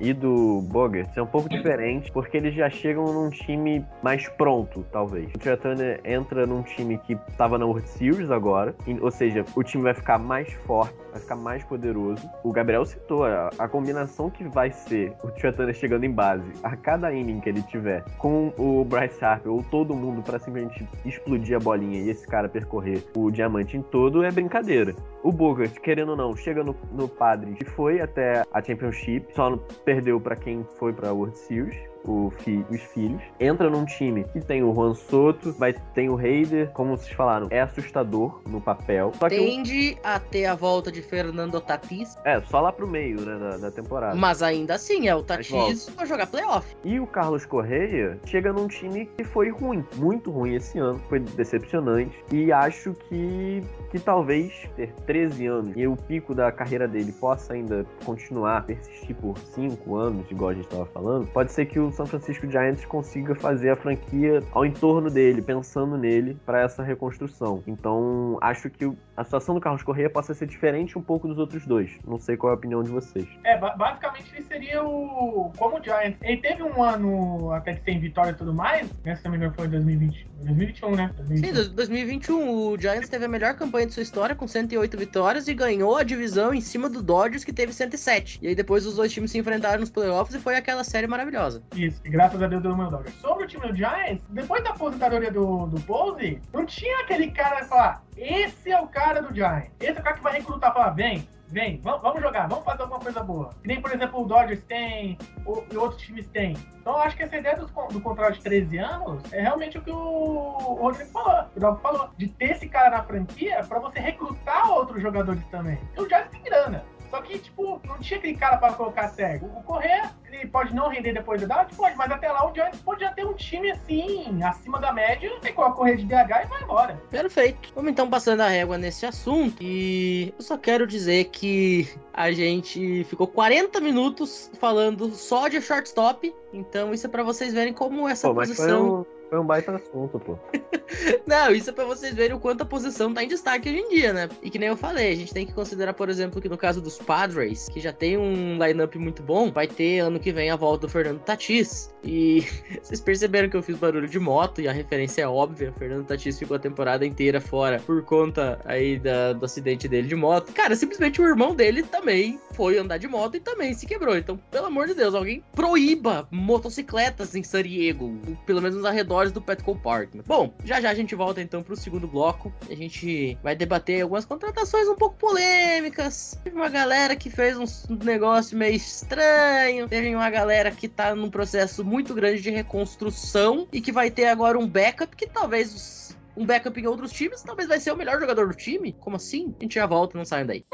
e do Bogert é um pouco diferente, porque eles já chegam num time mais pronto, talvez. O Trea entra num time que tava na World Series agora, ou seja, o time vai ficar mais forte, vai ficar mais poderoso. O Gabriel citou a, a combinação que vai ser o Trea chegando em base a cada inning que ele tiver, com o Bryce Harper ou todo mundo pra simplesmente explodir a bolinha e esse cara percorrer o diamante em todo, é brincadeira. O Bogart, querendo ou não, chega no, no Padres e foi até a Championship, só perdeu pra quem foi pra World Series. O fi- os filhos, entra num time que tem o Juan Soto, vai tem o Raider, como vocês falaram, é assustador no papel. Só que o- Tende a ter a volta de Fernando Tatis, é só lá pro meio, né, da, da temporada. mas ainda assim é o Mas Tatis pra jogar playoff. E o Carlos Correia chega num time que foi ruim, muito ruim esse ano, foi decepcionante. E acho que, que talvez ter 13 anos e o pico da carreira dele possa ainda continuar, persistir por 5 anos, igual a gente estava falando, pode ser que o San Francisco Giants consiga fazer a franquia ao entorno dele, pensando nele para essa reconstrução. Então acho que a situação do Carlos Correia possa ser diferente um pouco dos outros dois. Não sei qual é a opinião de vocês. É, ba- basicamente ele seria o. Como o Giants. Ele teve um ano até que sem vitória e tudo mais. Né, se não me engano, foi 2020. 2021, né? 2021. Sim, dois- 2021 o Giants teve a melhor campanha de sua história com 108 vitórias e ganhou a divisão em cima do Dodgers que teve 107. E aí depois os dois times se enfrentaram nos playoffs e foi aquela série maravilhosa. Isso, e graças a Deus deu o meu Dodgers. Sobre o time do Giants, depois da aposentadoria do, do Pose, não tinha aquele cara que falar, esse é o cara do Giants. Esse é o cara que vai recrutar, falar, vem, vem, vamos, jogar, vamos fazer alguma coisa boa. Que nem, por exemplo, o Dodgers tem, o- e outros times têm. Então acho que essa ideia con- do, contrato de 13 anos é realmente o que o Rodrigo falou, o Dalvo falou, de ter esse cara na franquia pra você recrutar outros jogadores também. E o Giants tem grana. Só que, tipo, não tinha aquele cara pra colocar certo. O Correia, ele pode não render depois da idade? Pode, mas até lá o Giants pode já ter um time assim, acima da média, tem a correr de DH e vai embora. Perfeito. Vamos então passando a régua nesse assunto. E eu só quero dizer que a gente ficou 40 minutos falando só de shortstop. Então isso é pra vocês verem como essa Pô, mas foi posição. Foi um baita assunto, pô. *laughs* Não, isso é pra vocês verem o quanto a posição tá em destaque hoje em dia, né? E que nem eu falei, a gente tem que considerar, por exemplo, que no caso dos Padres, que já tem um lineup muito bom, vai ter ano que vem a volta do Fernando Tatis. E *laughs* vocês perceberam que eu fiz barulho de moto e a referência é óbvia. Fernando Tatis ficou a temporada inteira fora por conta aí da- do acidente dele de moto. Cara, simplesmente o irmão dele também foi andar de moto e também se quebrou. Então, pelo amor de Deus, alguém proíba motocicletas em San Diego, pelo menos nos arredores do Petco Park. Bom, já já a gente volta então pro segundo bloco. A gente vai debater algumas contratações um pouco polêmicas. Teve uma galera que fez um negócio meio estranho. Teve uma galera que tá num processo muito grande de reconstrução e que vai ter agora um backup que talvez um backup em outros times, talvez vai ser o melhor jogador do time. Como assim? A gente já volta, não saiam daí.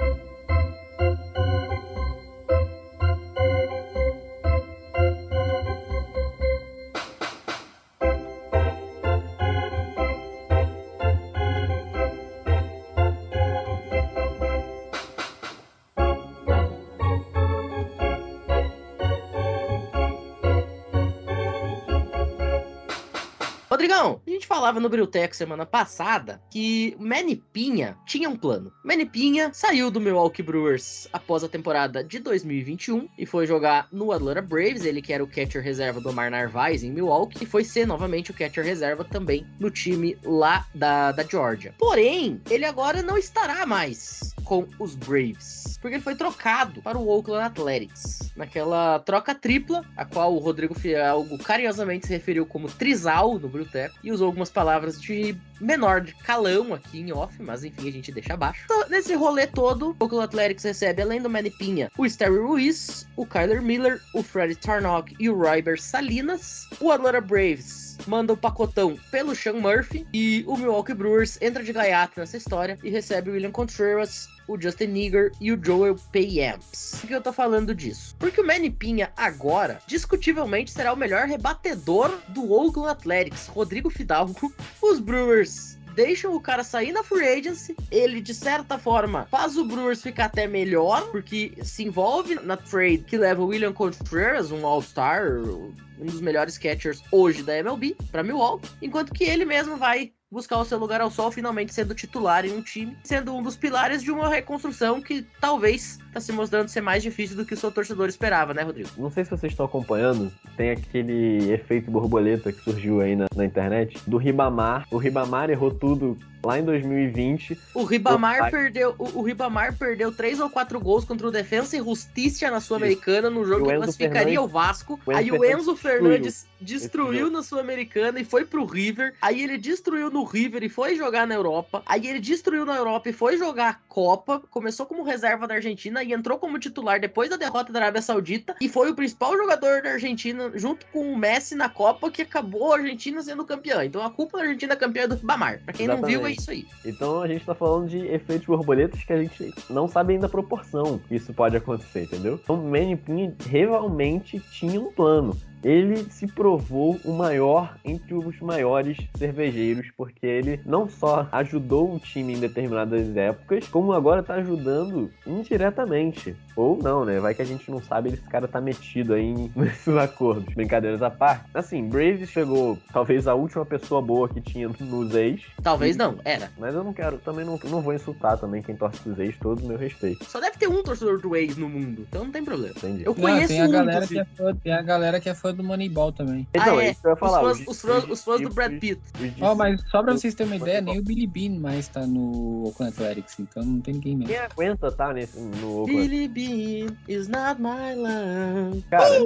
Rodrigão, a gente falava no Briltec semana passada que o Manny Pinha tinha um plano. Manny Pinha saiu do Milwaukee Brewers após a temporada de 2021 e foi jogar no Atlanta Braves, ele que era o catcher reserva do Omar Narvaez em Milwaukee, e foi ser novamente o catcher reserva também no time lá da, da Georgia. Porém, ele agora não estará mais com os Braves, porque ele foi trocado para o Oakland Athletics, naquela troca tripla, a qual o Rodrigo Fialgo carinhosamente se referiu como trisal no Bruteco, e usou algumas palavras de menor de calão aqui em off, mas enfim, a gente deixa abaixo. Então, nesse rolê todo, o Oakland Athletics recebe, além do Manny Pinha, o Sterry Ruiz, o Kyler Miller, o Freddie Tarnock e o Ryber Salinas. O Atlanta Braves manda o pacotão pelo Sean Murphy e o Milwaukee Brewers entra de gaiato nessa história e recebe o William Contreras, o Justin Nigger e o Joel Payamps. Por que eu tô falando disso? Porque o Manny Pinha agora, discutivelmente, será o melhor rebatedor do Oakland Athletics, Rodrigo Fidalgo. Os Brewers deixam o cara sair na free agency. Ele, de certa forma, faz o Brewers ficar até melhor, porque se envolve na trade que leva o William Contreras, um All-Star, um dos melhores catchers hoje da MLB, para Milwaukee, enquanto que ele mesmo vai buscar o seu lugar ao sol, finalmente sendo titular em um time, sendo um dos pilares de uma reconstrução que talvez está se mostrando ser mais difícil do que o seu torcedor esperava, né, Rodrigo? Não sei se vocês estão acompanhando, tem aquele efeito borboleta que surgiu aí na, na internet do Ribamar. O Ribamar errou tudo lá em 2020. O Ribamar Pai- perdeu, o, o Ribamar perdeu três ou quatro gols contra o Defensa e Justiça na Sul-Americana no jogo o que classificaria Fernandes- o Vasco. o aí o Enzo destruiu Fernandes destruiu jogo. na Sul-Americana e foi pro River. Aí ele destruiu no River e foi jogar na Europa. Aí ele destruiu na Europa e foi jogar a Copa. Começou como reserva da Argentina e entrou como titular depois da derrota da Arábia Saudita e foi o principal jogador da Argentina junto com o Messi na Copa que acabou a Argentina sendo campeã. Então a culpa da Argentina campeã é do Ribamar. Pra quem não viu é Exatamente. isso aí. Então a gente tá falando de efeitos borboletas que a gente não sabe ainda a proporção que isso pode acontecer, entendeu? Então o Manny Pinha realmente tinha um plano. Ele se provou o maior entre os maiores cervejeiros, porque ele não só ajudou o time em determinadas épocas, como agora tá ajudando indiretamente. Ou não, né? Vai que a gente não sabe, esse cara tá metido aí em- *laughs* nesses acordos. Brincadeiras à parte. Assim, Braves chegou talvez a última pessoa boa que tinha nos ex. Talvez não, era. Mas eu não quero, também não, não vou insultar também quem torce pros ex, todo o meu respeito. Só deve ter um torcedor do ex no mundo, então não tem problema. Entendi. Eu Não, conheço tem a um, galera que inclusive. é fã, tem a galera que é fã do Moneyball também. Então, ah, é é. isso eu ia falar. os, fãs, os, fãs, os fãs do Brad Pitt. Ó, mas só pra vocês terem uma ideia, nem o Billy Bean mais tá no Oakland Athletics, então não tem ninguém mesmo. Quem aguenta tá nesse, no Oakland? Billy Bean is not my love. Cara,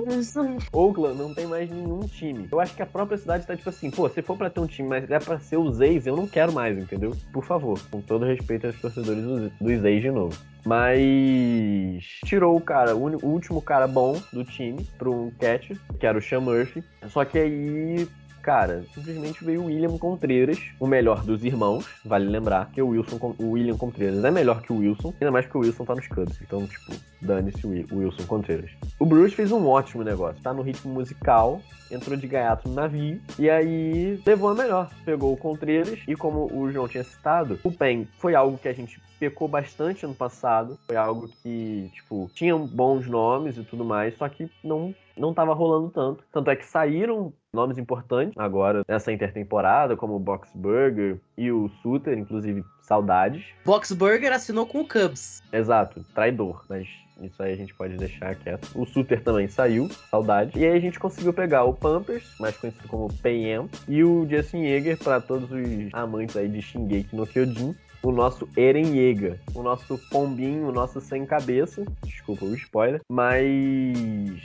Oakland não tem mais nenhum time. Eu acho que a própria cidade tá tipo assim, pô, se for pra ter um time, mas é pra ser os ex, eu não quero mais, entendeu? Por favor, com todo respeito aos torcedores dos, dos ex de novo. Mas tirou o cara, o, último cara bom do time pra um catch, que era o Sean Murphy. Só que aí Cara, simplesmente veio o William Contreras, o melhor dos irmãos, vale lembrar, que o Wilson, o William Contreras é melhor que o Wilson, ainda mais que o Wilson tá nos Cubs, então, tipo, dane-se o Wi- o Wilson Contreras. O Bruce fez um ótimo negócio, tá no ritmo musical, entrou de gaiato no navio, e aí levou a melhor. Pegou o Contreras, e como o João tinha citado, o Pen foi algo que a gente pecou bastante ano passado, foi algo que, tipo, tinham bons nomes e tudo mais, só que não não tava rolando tanto. Tanto é que saíram nomes importantes agora nessa intertemporada, como o Boxburger e o Suter, inclusive saudades. Boxburger assinou com o Cubs. Exato, traidor, mas isso aí a gente pode deixar quieto. O Suter também saiu, saudade. E aí a gente conseguiu pegar o Pampers, mais conhecido como PM, e o Justin Yeager, para todos os amantes aí de Shingeki no Kyojin, o nosso Eren Yeager, o nosso pombinho, o nosso sem cabeça, desculpa o spoiler, mas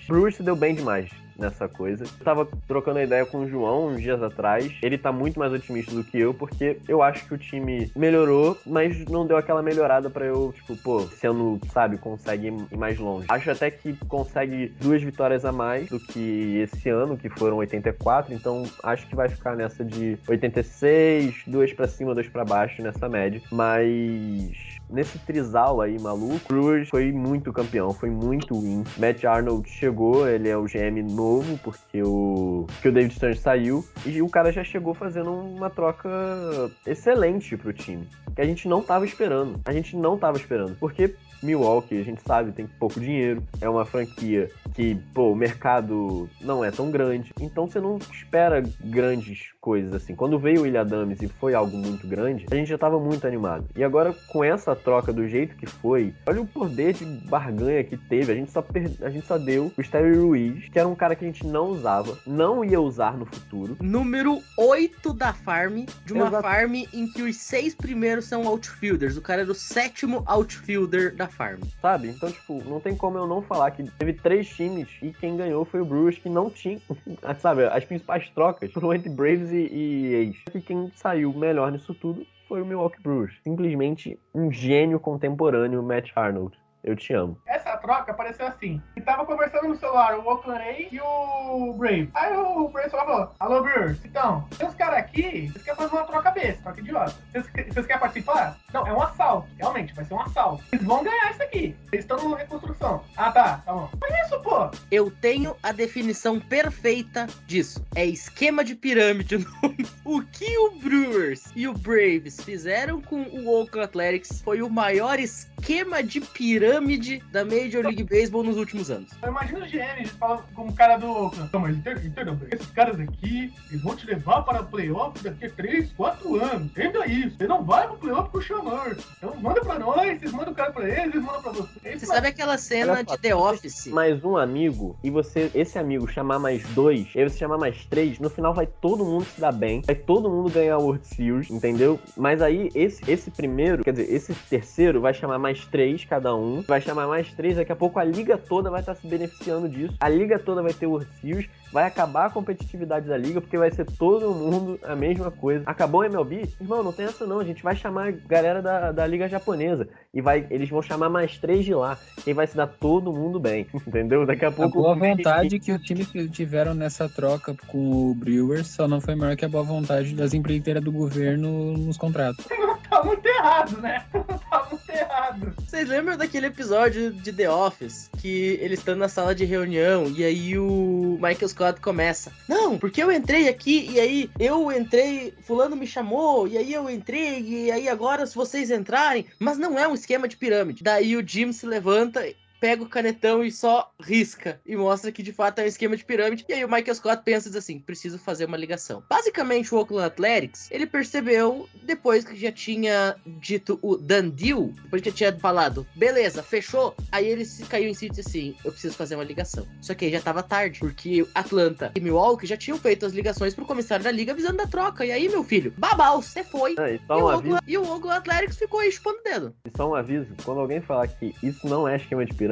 Bruce deu bem demais nessa coisa. Eu tava trocando a ideia com o João uns dias atrás. Ele tá muito mais otimista do que eu, porque eu acho que o time melhorou, mas não deu aquela melhorada pra eu, tipo, pô, ano, sabe, consegue ir mais longe. Acho até que consegue duas vitórias a mais do que esse ano, que foram 84, então acho que vai ficar nessa de 86, duas pra cima, dois pra baixo nessa média. Mas nesse trisal aí maluco, Brewers foi muito campeão, foi muito win. Matt Arnold chegou, ele é o GM novo, porque o, porque o David Stern saiu, e o cara já chegou fazendo uma troca excelente pro time, que a gente não tava esperando. A gente não tava esperando, porque Milwaukee, a gente sabe, tem pouco dinheiro, é uma franquia que, pô, o mercado não é tão grande, então você não espera grandes coisas assim. Quando veio o William Adams e foi algo muito grande, a gente já tava muito animado. E agora, com essa troca do jeito que foi, olha o poder de barganha que teve. A gente só, per... a gente só deu o Sterry Ruiz, que era um cara que a gente não usava, não ia usar no futuro. Número 8 da farm, de uma Exato. farm em que os seis primeiros são outfielders. O cara era o sétimo outfielder da farm. sabe? Então, tipo, não tem como eu não falar que teve três times e quem ganhou foi o Brewers, que não tinha, *laughs* sabe, as principais trocas foram entre Braves e, e A's. E quem saiu melhor nisso tudo foi o Milwaukee Brewers. Simplesmente um gênio contemporâneo, Matt Arnold. Eu te amo. Essa troca apareceu assim. E tava conversando no celular o Oakland A's e o Brave. Aí o Brave falou, alô Brewers, então, tem uns caras aqui, vocês querem fazer uma troca besta, troca idiota. Vocês, vocês querem participar? Não, é um assalto. Realmente, vai ser um assalto. Eles vão ganhar isso aqui. Eles estão numa reconstrução. Ah, tá, tá bom. Olha isso, pô. Eu tenho a definição perfeita disso. É esquema de pirâmide. *laughs* O que o Brewers e o Braves fizeram com o Oakland Athletics foi o maior esquema de pirâmide da Major League Baseball nos últimos anos. Eu imagino os GMs falam com o cara do. Não, mas bem, esses caras aqui, eles vão te levar para playoff daqui a 3, 4 anos. Entenda isso. Você não vai pro playoff com o Chamar. Então manda pra nós, vocês mandam o cara pra eles, eles mandam pra vocês. Você sabe aquela cena Olha de The Office? Mais um amigo, e você, esse amigo, chamar mais dois, e aí você chamar mais três, no final vai todo mundo se dar bem, vai todo mundo ganhar a World Series, entendeu? Mas aí, esse, esse primeiro, quer dizer, esse terceiro vai chamar mais três cada um, vai chamar mais três, daqui a pouco a liga toda vai estar se beneficiando disso, a liga toda vai ter World vai acabar a competitividade da liga, porque vai ser todo mundo a mesma coisa. Acabou o MLB? Irmão, não tem essa não, a gente vai chamar a galera da, da liga japonesa, e vai, eles vão chamar mais três de lá, e vai se dar todo mundo bem, *laughs* entendeu? Daqui a A pouco... boa vontade que o time que tiveram nessa troca com o Brewers só não foi maior que a boa vontade das empreiteiras do governo nos contratos. *laughs* Tá muito errado, né? *laughs* Tá muito errado. Vocês lembram daquele episódio de The Office que eles estão na sala de reunião e aí o Michael Scott começa: Não, porque eu entrei aqui e aí eu entrei, Fulano me chamou e aí eu entrei e aí agora se vocês entrarem, mas não é um esquema de pirâmide. Daí o Jim se levanta. Pega o canetão e só risca e mostra que de fato é um esquema de pirâmide. E aí o Michael Scott pensa e diz assim: preciso fazer uma ligação. Basicamente, o Oakland Athletics ele percebeu depois que já tinha dito o done deal, depois que já tinha falado, beleza, fechou. Aí ele se caiu em si e disse assim: eu preciso fazer uma ligação. Só que aí já tava tarde, porque Atlanta e Milwaukee já tinham feito as ligações pro comissário da liga avisando da troca. E aí, meu filho, babau, você foi. Ah, e E o, Oakland, e o Oakland Athletics ficou aí chupando o dedo. e só um aviso, quando alguém falar que isso não é esquema de pirâmide,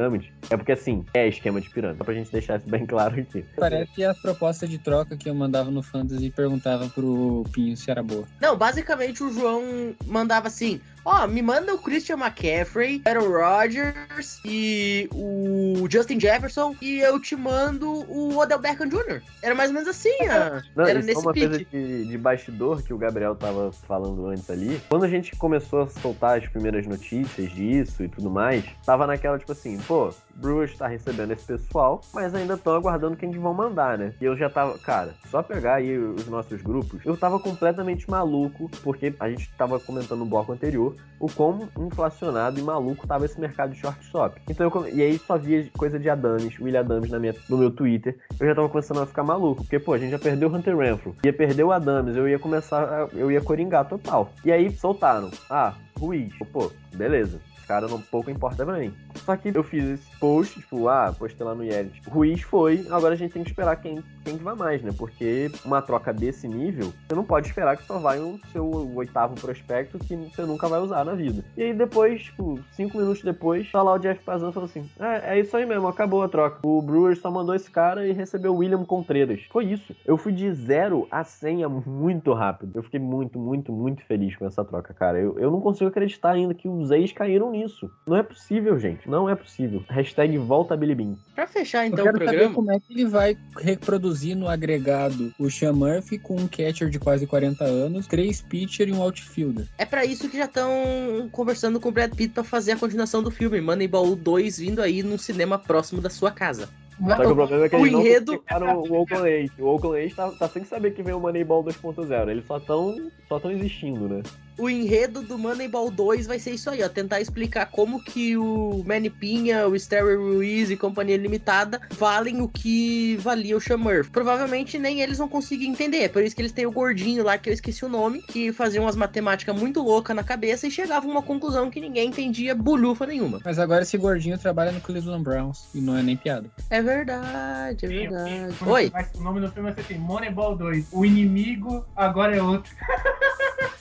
é porque assim, é esquema de pirâmide. Só pra gente deixar isso bem claro aqui. Parece as propostas de troca que eu mandava no Fantasy e perguntava pro Pinho se era boa. Não, basicamente o João mandava assim: Ó, me manda o Christian McCaffrey, Aaron Rodgers e o Justin Jefferson e eu te mando o Odell Beckham Jr. Era mais ou menos assim, ó. Não, Era nesse uma coisa de, de bastidor que o Gabriel tava falando antes ali. Quando a gente começou a soltar as primeiras notícias disso e tudo mais, tava naquela tipo assim, pô, Brewers tá recebendo esse pessoal, mas ainda estão aguardando quem que vão mandar, né? E eu já tava, cara, só pegar aí os nossos grupos, eu tava completamente maluco, porque a gente tava comentando no bloco anterior o quão inflacionado e maluco tava esse mercado de shortstop. Então eu, e aí só via coisa de Adames, William Adames na minha, no meu Twitter, eu já tava começando a ficar maluco, porque pô, a gente já perdeu o Hunter Renfro, ia perder o Adames, eu ia começar, a- eu ia coringar total. E aí soltaram, ah, Ruiz, pô, beleza. Cara não pouco importa pra mim. Só que eu fiz esse post, tipo, ah, postei lá no. Tipo, Ruiz foi, agora a gente tem que esperar quem, quem que vai mais, né? Porque uma troca desse nível, você não pode esperar que só vai o seu oitavo prospecto que você nunca vai usar na vida. E aí depois, tipo, cinco minutos depois, tá lá o Jeff Pazan falou assim: é, é isso aí mesmo, acabou a troca. O Brewers só mandou esse cara e recebeu o William Contreras. Foi isso. Eu fui de zero a 100 é muito rápido. Eu fiquei muito, muito, muito feliz com essa troca, cara. Eu, eu não consigo acreditar ainda que os ex caíram nisso. Não é possível, gente. Não é possível. Hashtag volta Billy Bean. Pra fechar Eu então o quero saber programa. como é que ele vai reproduzir no agregado o Sean Murphy com um catcher de quase 40 anos, três pitcher e um outfielder. É pra isso que já estão conversando com o Brad Pitt pra fazer a continuação do filme Moneyball 2 vindo aí num cinema próximo da sua casa. Só que o problema é que O eles não enredo- explicaram o Oakland A's. O Oakland A's tá, tá sem saber que vem o Moneyball 2.0. Eles só estão só tão existindo, né? O enredo do Moneyball 2 vai ser isso aí, ó. Tentar explicar como que o Manny Pinha, o Sterry Ruiz e Companhia Limitada valem o que valia o Shamurf. Provavelmente nem eles vão conseguir entender. É por isso que eles têm o gordinho lá, que eu esqueci o nome, que fazia umas matemáticas muito loucas na cabeça e chegava a uma conclusão que ninguém entendia bulhufa nenhuma. Mas agora esse gordinho trabalha no Cleveland Browns e não é nem piada. É verdade, é Sim, verdade. sim. Oi, Mas O nome do filme vai ser assim: Moneyball 2. O inimigo agora é outro. *laughs*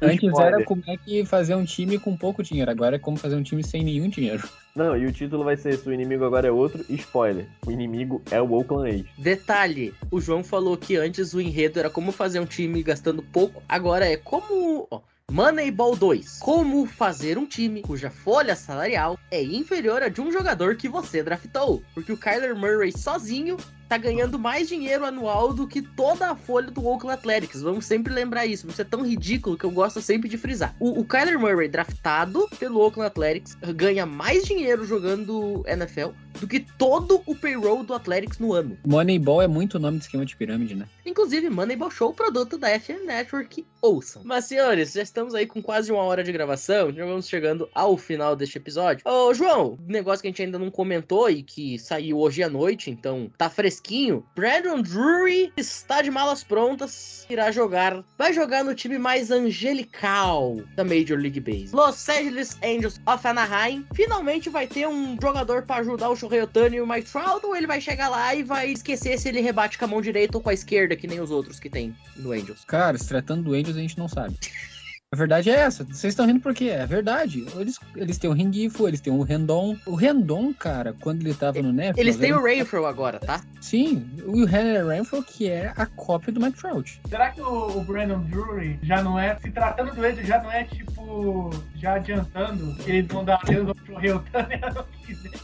Antes Spoiler. era como é que fazer um time com pouco dinheiro, agora é como fazer um time sem nenhum dinheiro. Não, e o título vai ser Se o inimigo agora é outro, spoiler. O inimigo é o Oakland A's. Detalhe, o João falou que antes o enredo era como fazer um time gastando pouco, agora é como. Ó, Moneyball 2. Como fazer um time cuja folha salarial é inferior a de um jogador que você draftou. Porque o Kyler Murray sozinho tá ganhando mais dinheiro anual do que toda a folha do Oakland Athletics. Vamos sempre lembrar isso. Isso é tão ridículo que eu gosto sempre de frisar. O, o Kyler Murray, draftado pelo Oakland Athletics, ganha mais dinheiro jogando NFL do que todo o payroll do Athletics no ano. Moneyball é muito nome de esquema de pirâmide, né? Inclusive, Moneyball Show, produto da FM Network, ouçam. Mas, senhores, já estamos aí com quase uma hora de gravação, já vamos chegando ao final deste episódio. Ô, João, negócio que a gente ainda não comentou e que saiu hoje à noite, então tá fresquinho. Brandon Drury está de malas prontas, irá jogar, vai jogar no time mais angelical da Major League Baseball. Los Angeles Angels of Anaheim finalmente vai ter um jogador para ajudar o Shohei Otani e o Mike Trout, ou ele vai chegar lá e vai esquecer se ele rebate com a mão direita ou com a esquerda, que nem os outros que tem no Angels. Cara, se tratando do Angels, a gente não sabe. *laughs* A verdade é essa. Vocês estão rindo por quê? É verdade. Eles, eles têm o Ringifo, eles têm o Rendon. O Rendon, cara, quando ele tava no Nationals... Eles têm o Rainfro agora, tá? Sim, o Henry Renfro, que é a cópia do Mike Trout. Será que o, o Brandon Drury já não é, se tratando do Angels, já não é tipo, já adiantando que eles vão dar Shohei Otani ano que vem? Que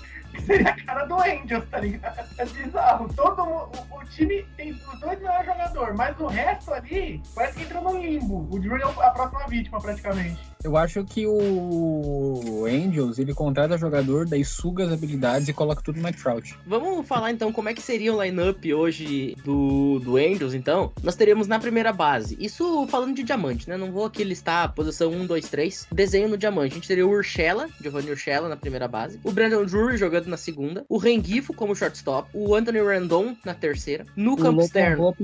seria a cara do Angels, tá ligado? *laughs* É bizarro. Todo o, o time tem os dois melhores jogadores, mas o resto ali parece que entrou no limbo. O Drury é a próxima vítima, praticamente. Eu acho que o Angels, ele contrata jogador, daí suga as habilidades e coloca tudo no Mike Trout. Vamos falar então como é que seria o lineup hoje do, do Angels, então. Nós teríamos na primeira base, isso falando de diamante, né? Não vou aqui listar a posição 1, 2, 3, desenho no diamante. A gente teria o Urshela, Giovanni Urshela na primeira base, o Brandon Drury jogando na segunda, o Rengifo como shortstop, o Anthony Randon na terceira, no o campo externo.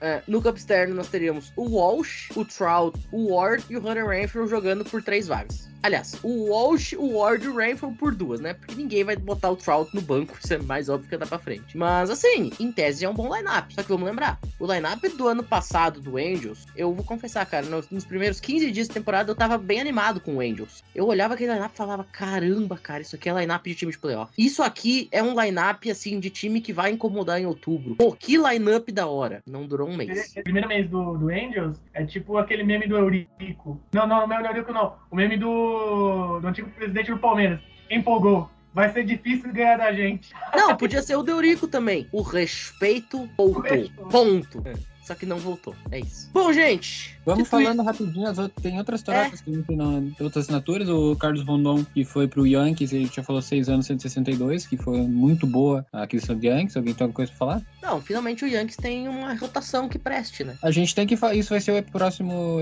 É, no campo externo nós teríamos o Walsh, o Trout, o Ward e o Hunter Renfrew jogando por três vagas. Aliás, o Walsh, o Ward e o Renfrew por duas, né? Porque ninguém vai botar o Trout no banco, *laughs* isso é mais óbvio que andar pra frente. Mas assim, em tese é um bom lineup. Só que vamos lembrar, o lineup do ano passado do Angels, eu vou confessar, cara, nos, nos primeiros 15 dias de temporada eu tava bem animado com o Angels. Eu olhava aquele lineup e falava, caramba, cara, isso aqui é lineup de time de playoff. Isso aqui é um lineup, assim, de time que vai incomodar em outubro. Pô, que lineup da hora. Não durou um mês. O primeiro mês do, do Angels é tipo aquele meme do Eurico. Não, não, não é o Não. O meme do, do antigo presidente do Palmeiras. Empolgou. Vai ser difícil ganhar da gente. Não, podia ser o Deurico também. O respeito voltou. respeito. Ponto. Só que não voltou. É isso. Bom, gente. Vamos falando rapidinho, as outras- tem outras trocas que não tem na- outras assinaturas. O Carlos Rondon, que foi pro Yankees, ele já falou 6 anos, 162, que foi muito boa a aquisição do Yankees. Alguém tem alguma coisa pra falar? Não, finalmente o Yankees tem uma rotação que preste, né? A gente tem que falar, isso vai ser o próximo,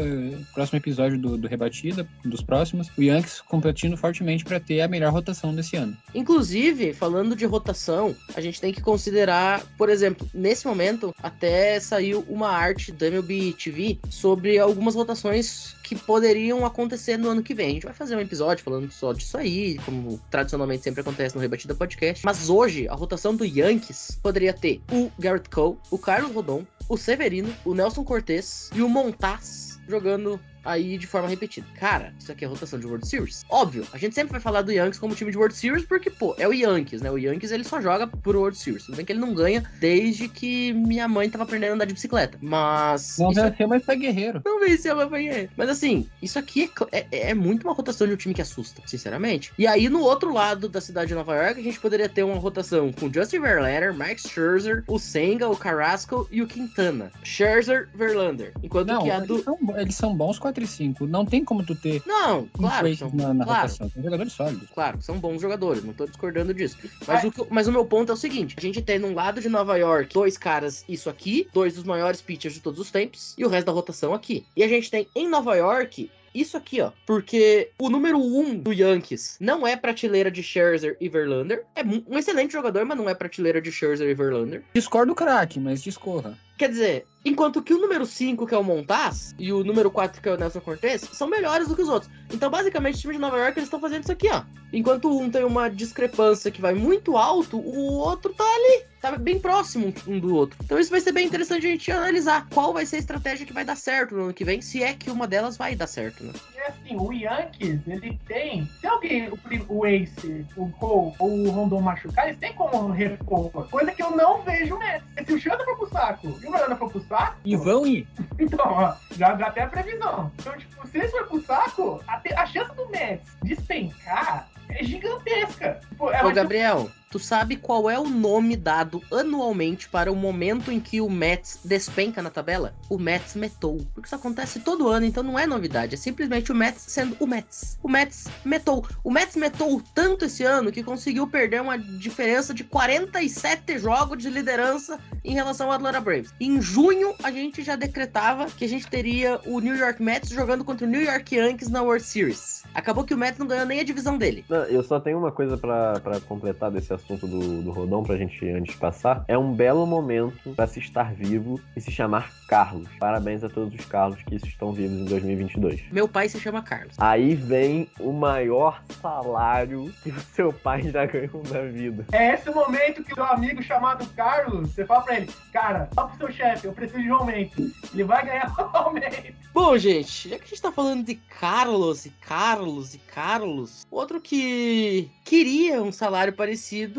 próximo episódio do, do Rebatida, dos próximos. O Yankees competindo fortemente pra ter a melhor rotação desse ano. Inclusive, falando de rotação, a gente tem que considerar, por exemplo, nesse momento, até saiu uma arte da MLB TV sobre algumas rotações que poderiam acontecer no ano que vem. A gente vai fazer um episódio falando só disso aí, como tradicionalmente sempre acontece no Rebatida Podcast. Mas hoje, a rotação do Yankees poderia ter o Garrett Cole, o Carlos Rodon, o Severino, o Nelson Cortez e o Montaz jogando aí de forma repetida. Cara, isso aqui é rotação de World Series. Óbvio, a gente sempre vai falar do Yankees como time de World Series porque, pô, é o Yankees, né? O Yankees ele só joga por World Series. Tudo bem que ele não ganha desde que minha mãe tava aprendendo a andar de bicicleta. Mas. Não venceu, mas foi guerreiro. não venceu, mas foi ganhar. Mas assim, isso aqui é cl- é, é muito uma rotação de um time que assusta, sinceramente. E aí, no outro lado da cidade de Nova York, a gente poderia ter uma rotação com Justin Verlander, Max Scherzer, o Senga, o Carrasco e o Quintana. Scherzer, Verlander. Enquanto Não, que a eles, do. são, eles são bons 4 e 5. Não tem como tu ter Não, claro. São, na, na claro. rotação. São jogadores sólidos. Claro, são bons jogadores, não tô discordando disso. Mas, o, que eu- mas o meu ponto é o seguinte: a gente tem num lado de Nova York dois caras, isso aqui, dois dos maiores pitchers de todos os tempos, e o resto da rotação aqui. E a gente tem em Nova York. Isso aqui, ó. Porque o número um do Yankees não é prateleira de Scherzer e Verlander. É um excelente jogador, mas não é prateleira de Scherzer e Verlander. Discordo do craque, mas discorra. Quer dizer, enquanto que o número 5, que é o Montaz, e o número 4, que é o Nelson Cortez, são melhores do que os outros. Então, basicamente, o time de Nova York, eles estão fazendo isso aqui, ó. Enquanto um tem uma discrepância que vai muito alto, o outro tá ali, tá bem próximo um do outro. Então, isso vai ser bem interessante a gente analisar qual vai ser a estratégia que vai dar certo no ano que vem, se é que uma delas vai dar certo, né? E assim, o Yankees, ele tem. Se alguém, o, o Ace, o Cole ou o Rondon machucar, eles têm como repor. Coisa que eu não vejo Mets. Se o Chanda for pro saco e o For pro saco, E vão ir. então, ó, já, já tem a previsão. Então, tipo, se eles for pro saco, a, te- a chance do Mets despencar é gigantesca. Tipo, Ô, ser- Gabriel, tu sabe qual é o nome dado anualmente para o momento em que o Mets despenca na tabela? O Mets metou. Porque isso acontece todo ano, então não é novidade. É simplesmente o Mets sendo o Mets. O Mets metou. O Mets metou tanto esse ano que conseguiu perder uma diferença de 47 jogos de liderança em relação ao Atlanta Braves. Em junho, a gente já decretava que a gente teria o New York Mets jogando contra o New York Yankees na World Series. Acabou que o Mets não ganhou nem a divisão dele. Não, eu só tenho uma coisa pra completar desse assunto do, do Rodão pra gente antes de passar. É um belo momento pra se estar vivo e se chamar Carlos. Parabéns a todos os Carlos que estão vivos em 2022. Meu pai se chama Carlos. Aí vem o maior salário que o seu pai já ganhou na vida. É esse o momento que o seu amigo chamado Carlos, você fala pra ele, cara, fala pro seu chefe, eu preciso de um aumento. Ele vai ganhar *laughs* um aumento. Bom, gente, já que a gente tá falando de Carlos e Carlos e Carlos, outro que queria um salário parecido,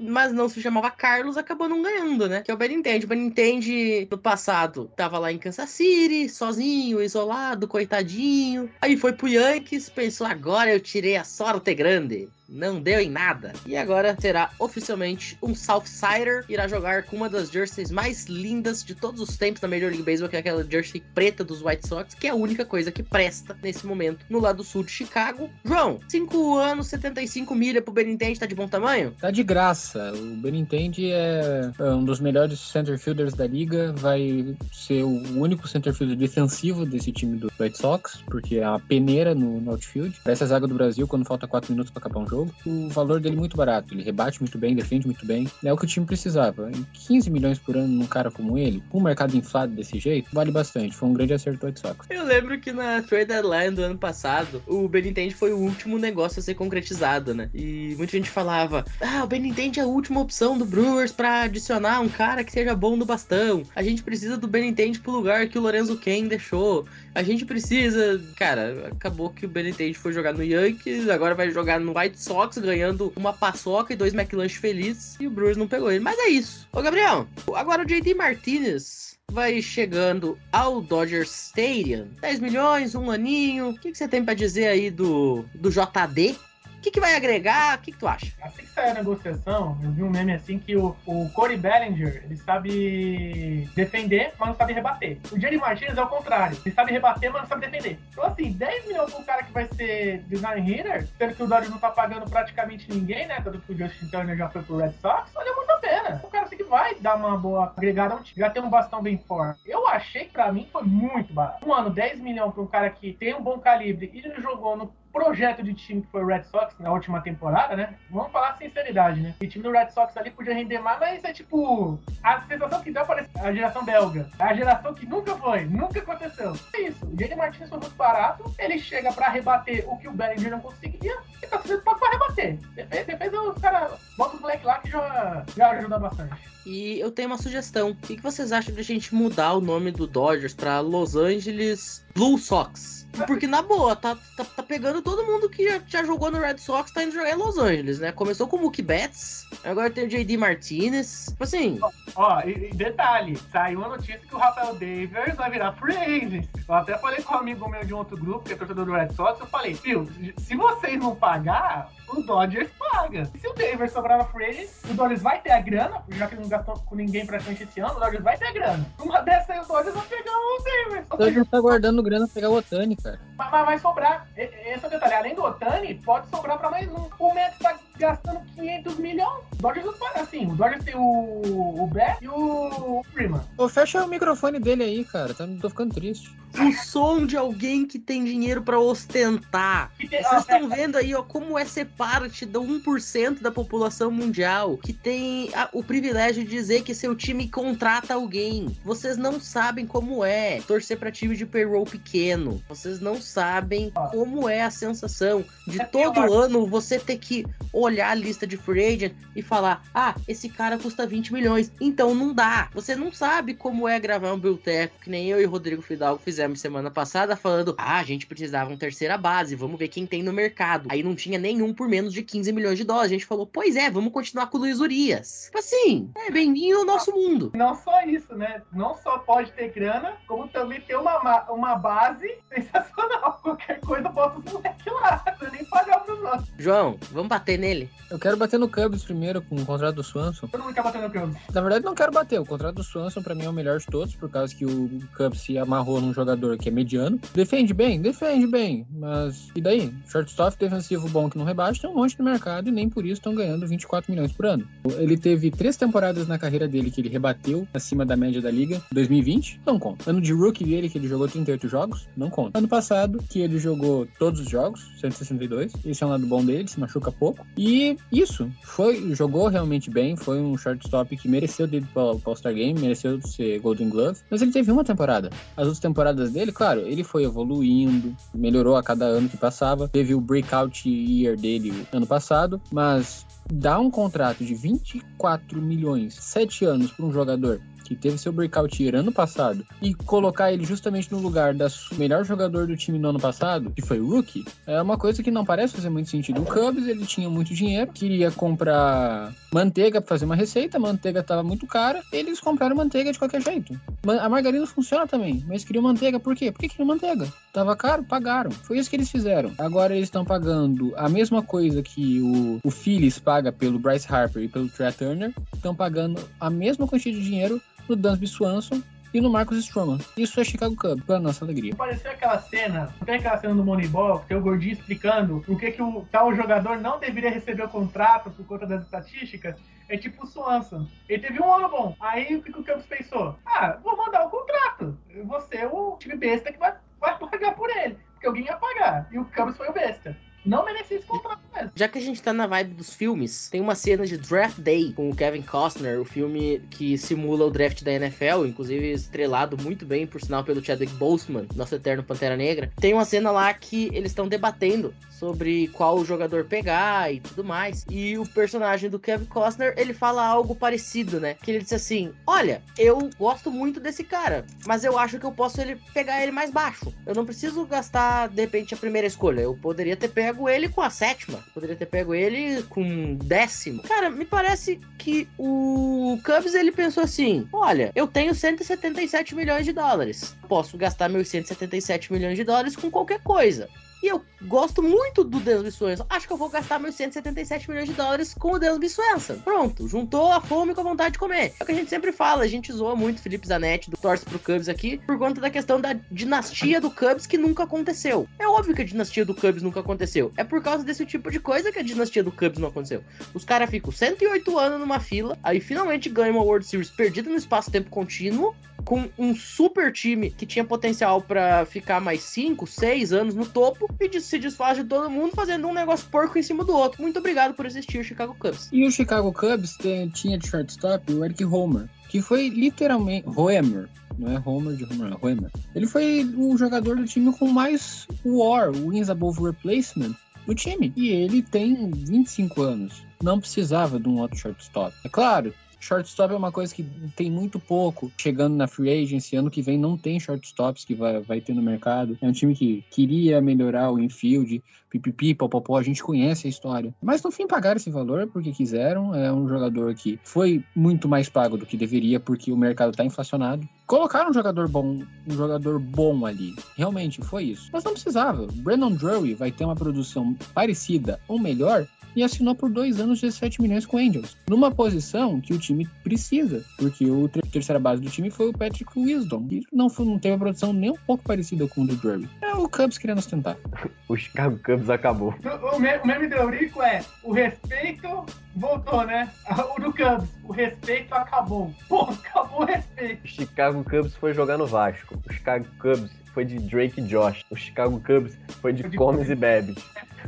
mas não se chamava Carlos, acabou não ganhando, né? Que é o Benintendi. O Benintendi, no passado, tava lá em Kansas City, sozinho, isolado, coitadinho. Aí foi pro Yankees, pensou, agora eu tirei a sorte grande. Não deu em nada. E agora será oficialmente um Southsider. Irá jogar com uma das jerseys mais lindas de todos os tempos da Major League Baseball, que é aquela jersey preta dos White Sox, que é a única coisa que presta nesse momento no lado sul de Chicago. João, 5 anos, 75 milha pro Benintendi, tá de bom tamanho? Tá de graça. O Benintendi é é um dos melhores center fielders da liga. Vai ser o único center fielder defensivo desse time do White Sox, porque é uma peneira no, no outfield. Parece a zaga do Brasil quando falta 4 minutos pra acabar um jogo. O valor dele é muito barato. Ele rebate muito bem, defende muito bem. É o que o time precisava. E 15 milhões por ano num cara como ele, com um mercado inflado desse jeito, vale bastante. Foi um grande acerto do White Sox. Eu lembro que na trade deadline do ano passado, o Benintendi foi o último negócio a ser concretizado, né? E muita gente falava: "Ah, o Benintendi é a última opção do Brewers pra adicionar um cara que seja bom no bastão. A gente precisa do Benintendi pro lugar que o Lorenzo Ken deixou. A gente precisa, cara, acabou que o Benintendi foi jogar no Yankees, agora vai jogar no White Sox ganhando uma paçoca e dois McLanche felizes e o Brewers não pegou ele. Mas é isso. Ô, Gabriel, agora o JD Martinez vai chegando ao Dodger Stadium. 10 milhões, um aninho. O que, que você tem pra dizer aí do, do JD? O que, que vai agregar? O que, que tu acha? Assim que saiu a negociação, eu vi um meme assim que o, o Corey Bellinger, ele sabe defender, mas não sabe rebater. O Jerry Martinez é o contrário. Ele sabe rebater, mas não sabe defender. Então, assim, 10 milhões pro cara que vai ser design hitter, sendo que o Dodgers não tá pagando praticamente ninguém, né? Tanto que o Justin Turner já foi pro Red Sox, olha muito a pena. O cara assim que vai dar uma boa agregada ao time. Já tem um bastão bem forte. Eu achei que pra mim foi muito barato. Um ano, 10 milhões pra um cara que tem um bom calibre e jogou no projeto de time que foi o Red Sox na última temporada, né? Vamos falar sinceridade, né? O time do Red Sox ali podia render mais, mas é tipo. A sensação que dá parece a geração belga. A geração que nunca foi, nunca aconteceu. É isso. O J.D. Martinez foi muito barato, ele chega pra rebater o que o Bellinger não conseguia e tá sendo pago pra rebater. Defesa, defesa, os caras bota o moleque lá que já, já ajuda bastante. E eu tenho uma sugestão. O que, vocês acham de a gente mudar o nome do Dodgers pra Los Angeles Blue Sox? Porque, na boa, tá, tá, tá pegando todo mundo que já, já jogou no Red Sox, tá indo jogar em Los Angeles, né? Começou com o Mookie Betts, agora tem o J.D. Martinez. Tipo assim, Ó, e, e detalhe, saiu a notícia que o Rafael Davis vai virar free agent. Eu até falei com um amigo meu de um outro grupo, que é torcedor do Red Sox, eu falei, viu, se vocês não pagar, o Dodgers paga. E se o Davis sobrar na free agent, o Dodgers vai ter a grana, já que não gastou com ninguém praticamente esse ano, o Dodgers vai ter a grana. Uma dessas aí o Dodgers vai pegar o Davis. O Dodgers tá guardando grana pra pegar o Otani, cara. Mas mas vai sobrar. Esse é o detalhe. Além do Otani, pode sobrar pra mais um. O Mets tá gastando 500 milhões. O Dodgers não paga assim. O Dodgers tem o, o Beck e o Freeman. Ô, fecha o microfone dele aí, cara. Tá, tô ficando triste. O som de alguém que tem dinheiro pra ostentar. Tem- Vocês ah, estão vendo aí, ó, como é ser parte do 1% da população mundial que tem a- o privilégio de dizer que seu time contrata alguém. Vocês não sabem como é torcer pra time de payroll pequeno. Vocês não sabem como é a sensação de É todo pior. ano você ter que olhar a lista de free agent e falar: ah, esse cara custa 20 milhões, então não dá. Você não sabe como é gravar um bilteco, que nem eu e o Rodrigo Fidalgo fizemos semana passada, falando: ah, a gente precisava uma terceira base, vamos ver quem tem no mercado. Aí não tinha nenhum por menos de 15 milhões de dólares. A gente falou: pois é, vamos continuar com o Luiz Urias. Tipo assim, é bem-vindo ao nosso mundo. Não só isso, né? Não só pode ter grana, como também ter uma, ma- uma base *laughs* sensacional. Qualquer coisa, bota os moleques lá. Não precisa nem pagar pros outros. João, vamos bater nele? Eu quero bater no Cubs primeiro com o contrato do Swanson. Todo mundo quer bater no Cubs. Na verdade, não quero bater. O contrato do Swanson, pra mim, é o melhor de todos, por causa que o Cubs se amarrou num jogador que é mediano. Defende bem, defende bem, mas e daí? Shortstop defensivo bom que não rebate um monte no mercado e nem por isso estão ganhando 24 milhões por ano. Ele teve três temporadas na carreira dele que ele rebateu acima da média da liga. 2020, não conta. Ano de rookie dele, que ele jogou 38 jogos, não conta. Ano passado, que ele jogou todos os jogos, 162. Esse é um lado bom dele, se machuca pouco. E isso, foi, jogou realmente bem, foi um shortstop que mereceu dele para o All-Star Game, mereceu ser Golden Glove, mas ele teve uma temporada. As outras temporadas dele, claro, ele foi evoluindo, melhorou a cada ano que passava, teve o breakout year dele ano passado, mas dar um contrato de 24 milhões, 7 anos para um jogador que teve seu breakout year ano passado e colocar ele justamente no lugar do melhor jogador do time no ano passado, que foi o Rookie, é uma coisa que não parece fazer muito sentido. O Cubs, ele tinha muito dinheiro, queria comprar manteiga para fazer uma receita, a manteiga tava muito cara, eles compraram manteiga de qualquer jeito. A margarina funciona também, mas queriam manteiga, por quê? Por que queriam manteiga? Tava caro, pagaram. Foi isso que eles fizeram. Agora eles estão pagando a mesma coisa que o, o Phillies paga pelo Bryce Harper e pelo Trey Turner, estão pagando a mesma quantia de dinheiro no Dansby Swanson e no Marcus Stroman. Isso é Chicago Cubs, para nossa alegria. Pareceu aquela cena, não tem aquela cena do Moneyball, que tem o gordinho explicando por que, que o tal jogador não deveria receber o contrato por conta das estatísticas. É tipo o Swanson. Ele teve um ano bom. Aí o que, o Campos pensou? Ah, vou mandar o contrato. Você é o time besta que vai, vai pagar por ele. Porque alguém ia pagar. E o Campos foi o besta. Não merecia esse contrato mesmo. Já que a gente tá na vibe dos filmes, tem uma cena de Draft Day com o Kevin Costner, o filme que simula o draft da NFL, inclusive estrelado muito bem, por sinal, pelo Chadwick Boseman, nosso eterno Pantera Negra. Tem uma cena lá que eles estão debatendo sobre qual jogador pegar e tudo mais. E o personagem do Kevin Costner, ele fala algo parecido, né? Que ele disse assim: Olha, eu gosto muito desse cara, mas eu acho que eu posso ele pegar ele mais baixo. Eu não preciso gastar, de repente, a primeira escolha. Eu poderia ter pego ele com a sétima. Poderia ter pego ele com um décimo. Cara, me parece que o Cubs ele pensou assim: olha, eu tenho 177 milhões de dólares. Posso gastar meus 177 milhões de dólares com qualquer coisa. E eu gosto muito do Dansby Swanson. Acho que eu vou gastar meus 177 milhões de dólares com o Dansby Swanson. Pronto, juntou a fome com a vontade de comer. É o que a gente sempre fala, a gente zoa muito Felipe Zanetti, do Torce pro Cubs aqui, por conta da questão da dinastia do Cubs que nunca aconteceu. É óbvio que a dinastia do Cubs nunca aconteceu. É por causa desse tipo de coisa que a dinastia do Cubs não aconteceu. Os caras ficam 108 anos numa fila, aí finalmente ganham uma World Series perdida no espaço-tempo contínuo, com um super time que tinha potencial pra ficar mais 5, 6 anos no topo e se desfaz de todo mundo fazendo um negócio porco em cima do outro. Muito obrigado por existir Chicago Cubs. E o Chicago Cubs tem- tinha de shortstop o Eric Homer, que foi literalmente Homer, não é Homer de Homer, é Homer. Ele foi o jogador do time com mais WAR, Wins Above Replacement, do time. E ele tem 25 anos. Não precisava de um outro shortstop. É claro, shortstop é uma coisa que tem muito pouco chegando na free agency. Ano que vem não tem shortstops que vai, vai ter no mercado. É um time que queria melhorar o infield, pipipi, popopó, a gente conhece a história. Mas no fim pagaram esse valor porque quiseram. É um jogador que foi muito mais pago do que deveria porque o mercado tá inflacionado. Colocaram um jogador bom, um jogador bom ali. Realmente foi isso. Mas não precisava. Brandon Drury vai ter uma produção parecida ou melhor e assinou por dois anos 17 milhões com Angels. Numa posição que o time precisa, porque o ter- terceira base do time foi o Patrick Wisdom, que não, foi, não teve a produção nem um pouco parecida com o do Drury. É o Cubs querendo ostentar. *laughs* O Chicago Cubs acabou. O, o me- o meme do Eurico é o respeito voltou, né? *laughs* O do Cubs, o respeito acabou. Pô, acabou o respeito. O Chicago Cubs foi jogar no Vasco. O Chicago Cubs foi de Drake e Josh. O Chicago Cubs foi de Foi de comes comes. e bebes.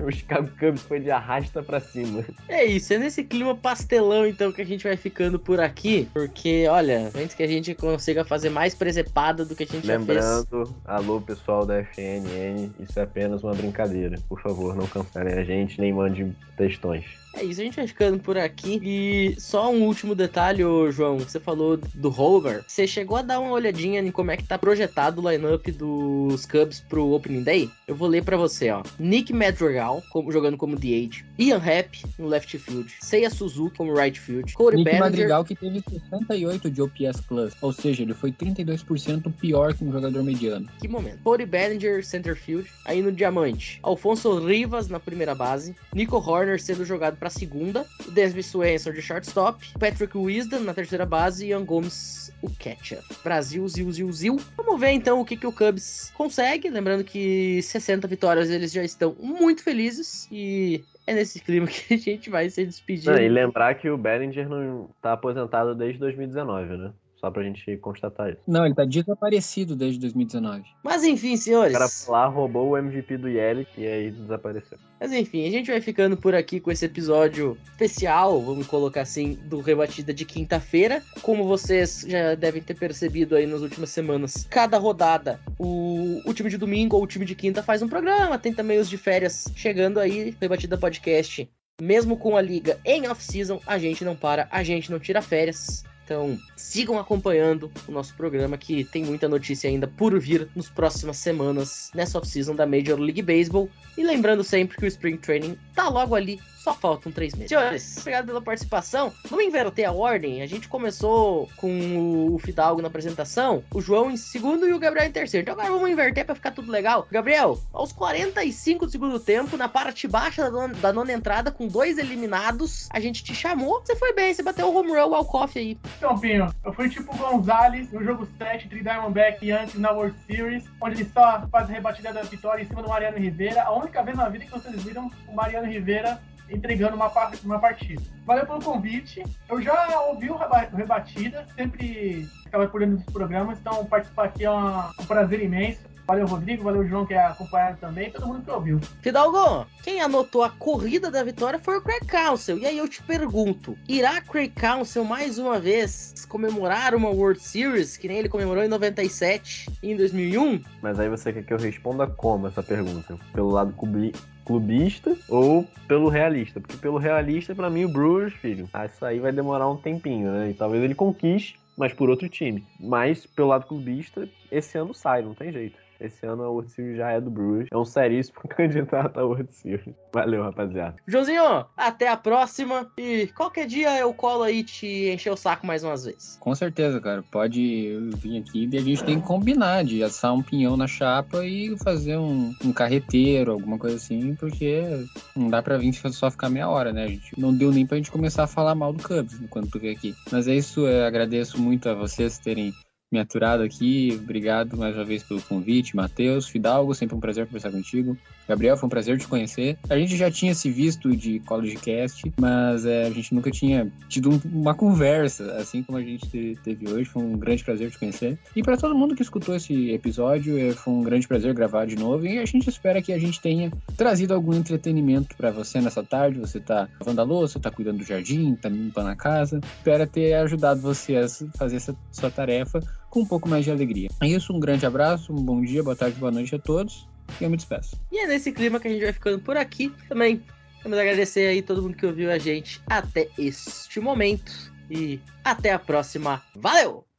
*laughs* O Chicago Cubs foi de arrasta pra cima. É isso, é nesse clima pastelão então que a gente vai ficando por aqui, porque olha, antes que a gente consiga fazer mais presepada do que a gente já fez. Lembrando, alô pessoal da FNN, isso é apenas uma brincadeira. Por favor, não cancelem a gente, nem mandem textões. É isso, a gente vai ficando por aqui. E só um último detalhe, ô João. Você falou do Hover. Você chegou a dar uma olhadinha em como é que tá projetado o lineup dos Cubs pro Opening Day? Eu vou ler pra você, ó. Nick Madrigal, como, jogando como DH. Ian Happ no left field. Seiya Suzuki como right field. Corey Nick Bellinger. Madrigal que teve 68 de OPS Plus, ou seja, ele foi 32% pior que um jogador mediano. Que momento. Corey Bellinger, center field. Aí no diamante, Alfonso Rivas na primeira base. Nico Horner sendo jogado pra segunda. Desby Swenson de shortstop. Patrick Wisdom na terceira base. E Ian Gomes, o catcher. Brasil, zil, zil, zil. Vamos ver então o que, que o Cubs consegue. Lembrando que 60 vitórias eles já estão muito felizes. E é nesse clima que a gente vai se despedir. E lembrar que o Bellinger não tá aposentado desde 2019, né? Só pra gente constatar isso. Não, ele tá desaparecido desde 2019. Mas enfim, O senhores. cara foi lá, roubou o MVP do Yelich e aí desapareceu. Mas enfim, a gente vai ficando por aqui com esse episódio especial, vamos colocar assim, do Rebatida de quinta-feira. Como vocês já devem ter percebido aí nas últimas semanas, cada rodada o, o time de domingo ou o time de quinta faz um programa, tem também os de férias chegando aí, Rebatida Podcast. Mesmo com a liga em off-season, a gente não para, a gente não tira férias. Então, sigam acompanhando o nosso programa que tem muita notícia ainda por vir nas próximas semanas nessa off-season da Major League Baseball. E lembrando sempre que o Spring Training tá logo ali, só faltam três meses. Senhores, obrigado pela participação. Vamos inverter a ordem. A gente começou com o Fidalgo na apresentação, o João em segundo e o Gabriel em terceiro. Então agora vamos inverter pra ficar tudo legal. Gabriel, aos 45 do segundo tempo, na parte baixa da nona, da nona entrada, com dois eliminados, a gente te chamou. Você foi bem, você bateu o home run ao coffee aí. Pinho, eu fui tipo Gonzalez no jogo 7 entre Diamondback e Yankees na World Series, onde ele só faz a rebatida da vitória em cima do Mariano Rivera. A única vez na vida que vocês viram o Mariano Rivera entregando uma, uma partida. Valeu pelo convite. Eu já ouvi o reba- o Rebatida, sempre ficava por dentro dos programas, então participar aqui é um prazer imenso. Valeu, Rodrigo, valeu, João, que é acompanhado também, todo mundo que ouviu. Fidalgo, quem anotou a corrida da vitória foi o Craig Council. E aí eu te pergunto: irá Craig Council mais uma vez comemorar uma World Series, que nem ele comemorou em 97 e em 2001? Mas aí você quer que eu responda como essa pergunta? Pelo lado clubi- clubista ou pelo realista? Porque pelo realista, pra mim, o Brewers, filho, ah, isso aí vai demorar um tempinho, né? E talvez ele conquiste, mas por outro time. Mas pelo lado clubista, esse ano sai, não tem jeito. Esse ano a World Series já é do Brewers. É um seríssimo *laughs* candidato à World Series. Valeu, rapaziada. Joãozinho, até a próxima. E qualquer dia eu colo aí te encher o saco mais umas vezes. Com certeza, cara. Pode vir aqui e a gente tem que combinar de assar um pinhão na chapa e fazer um, um carreteiro, alguma coisa assim, porque não dá pra vir só ficar meia hora, né? A gente não deu nem pra gente começar a falar mal do Cubs enquanto tu veio aqui. Mas é isso, eu agradeço muito a vocês terem me aturado aqui. Obrigado mais uma vez pelo convite, Matheus, Fidalgo, sempre um prazer conversar contigo. Gabriel, foi um prazer te conhecer. A gente já tinha se visto de College Cast, mas é, a gente nunca tinha tido um- uma conversa, assim como a gente te- teve hoje. Foi um grande prazer te conhecer. E para todo mundo que escutou esse episódio, é, foi um grande prazer gravar de novo. E a gente espera que a gente tenha trazido algum entretenimento para você nessa tarde. Você tá lavando a louça, tá cuidando do jardim, tá limpando a casa. Espera ter ajudado você a fazer essa sua tarefa com um pouco mais de alegria. É isso, um grande abraço, um bom dia, boa tarde, boa noite a todos. E eu me despeço. E é nesse clima que a gente vai ficando por aqui. Também vamos agradecer aí todo mundo que ouviu a gente até este momento. E até a próxima. Valeu!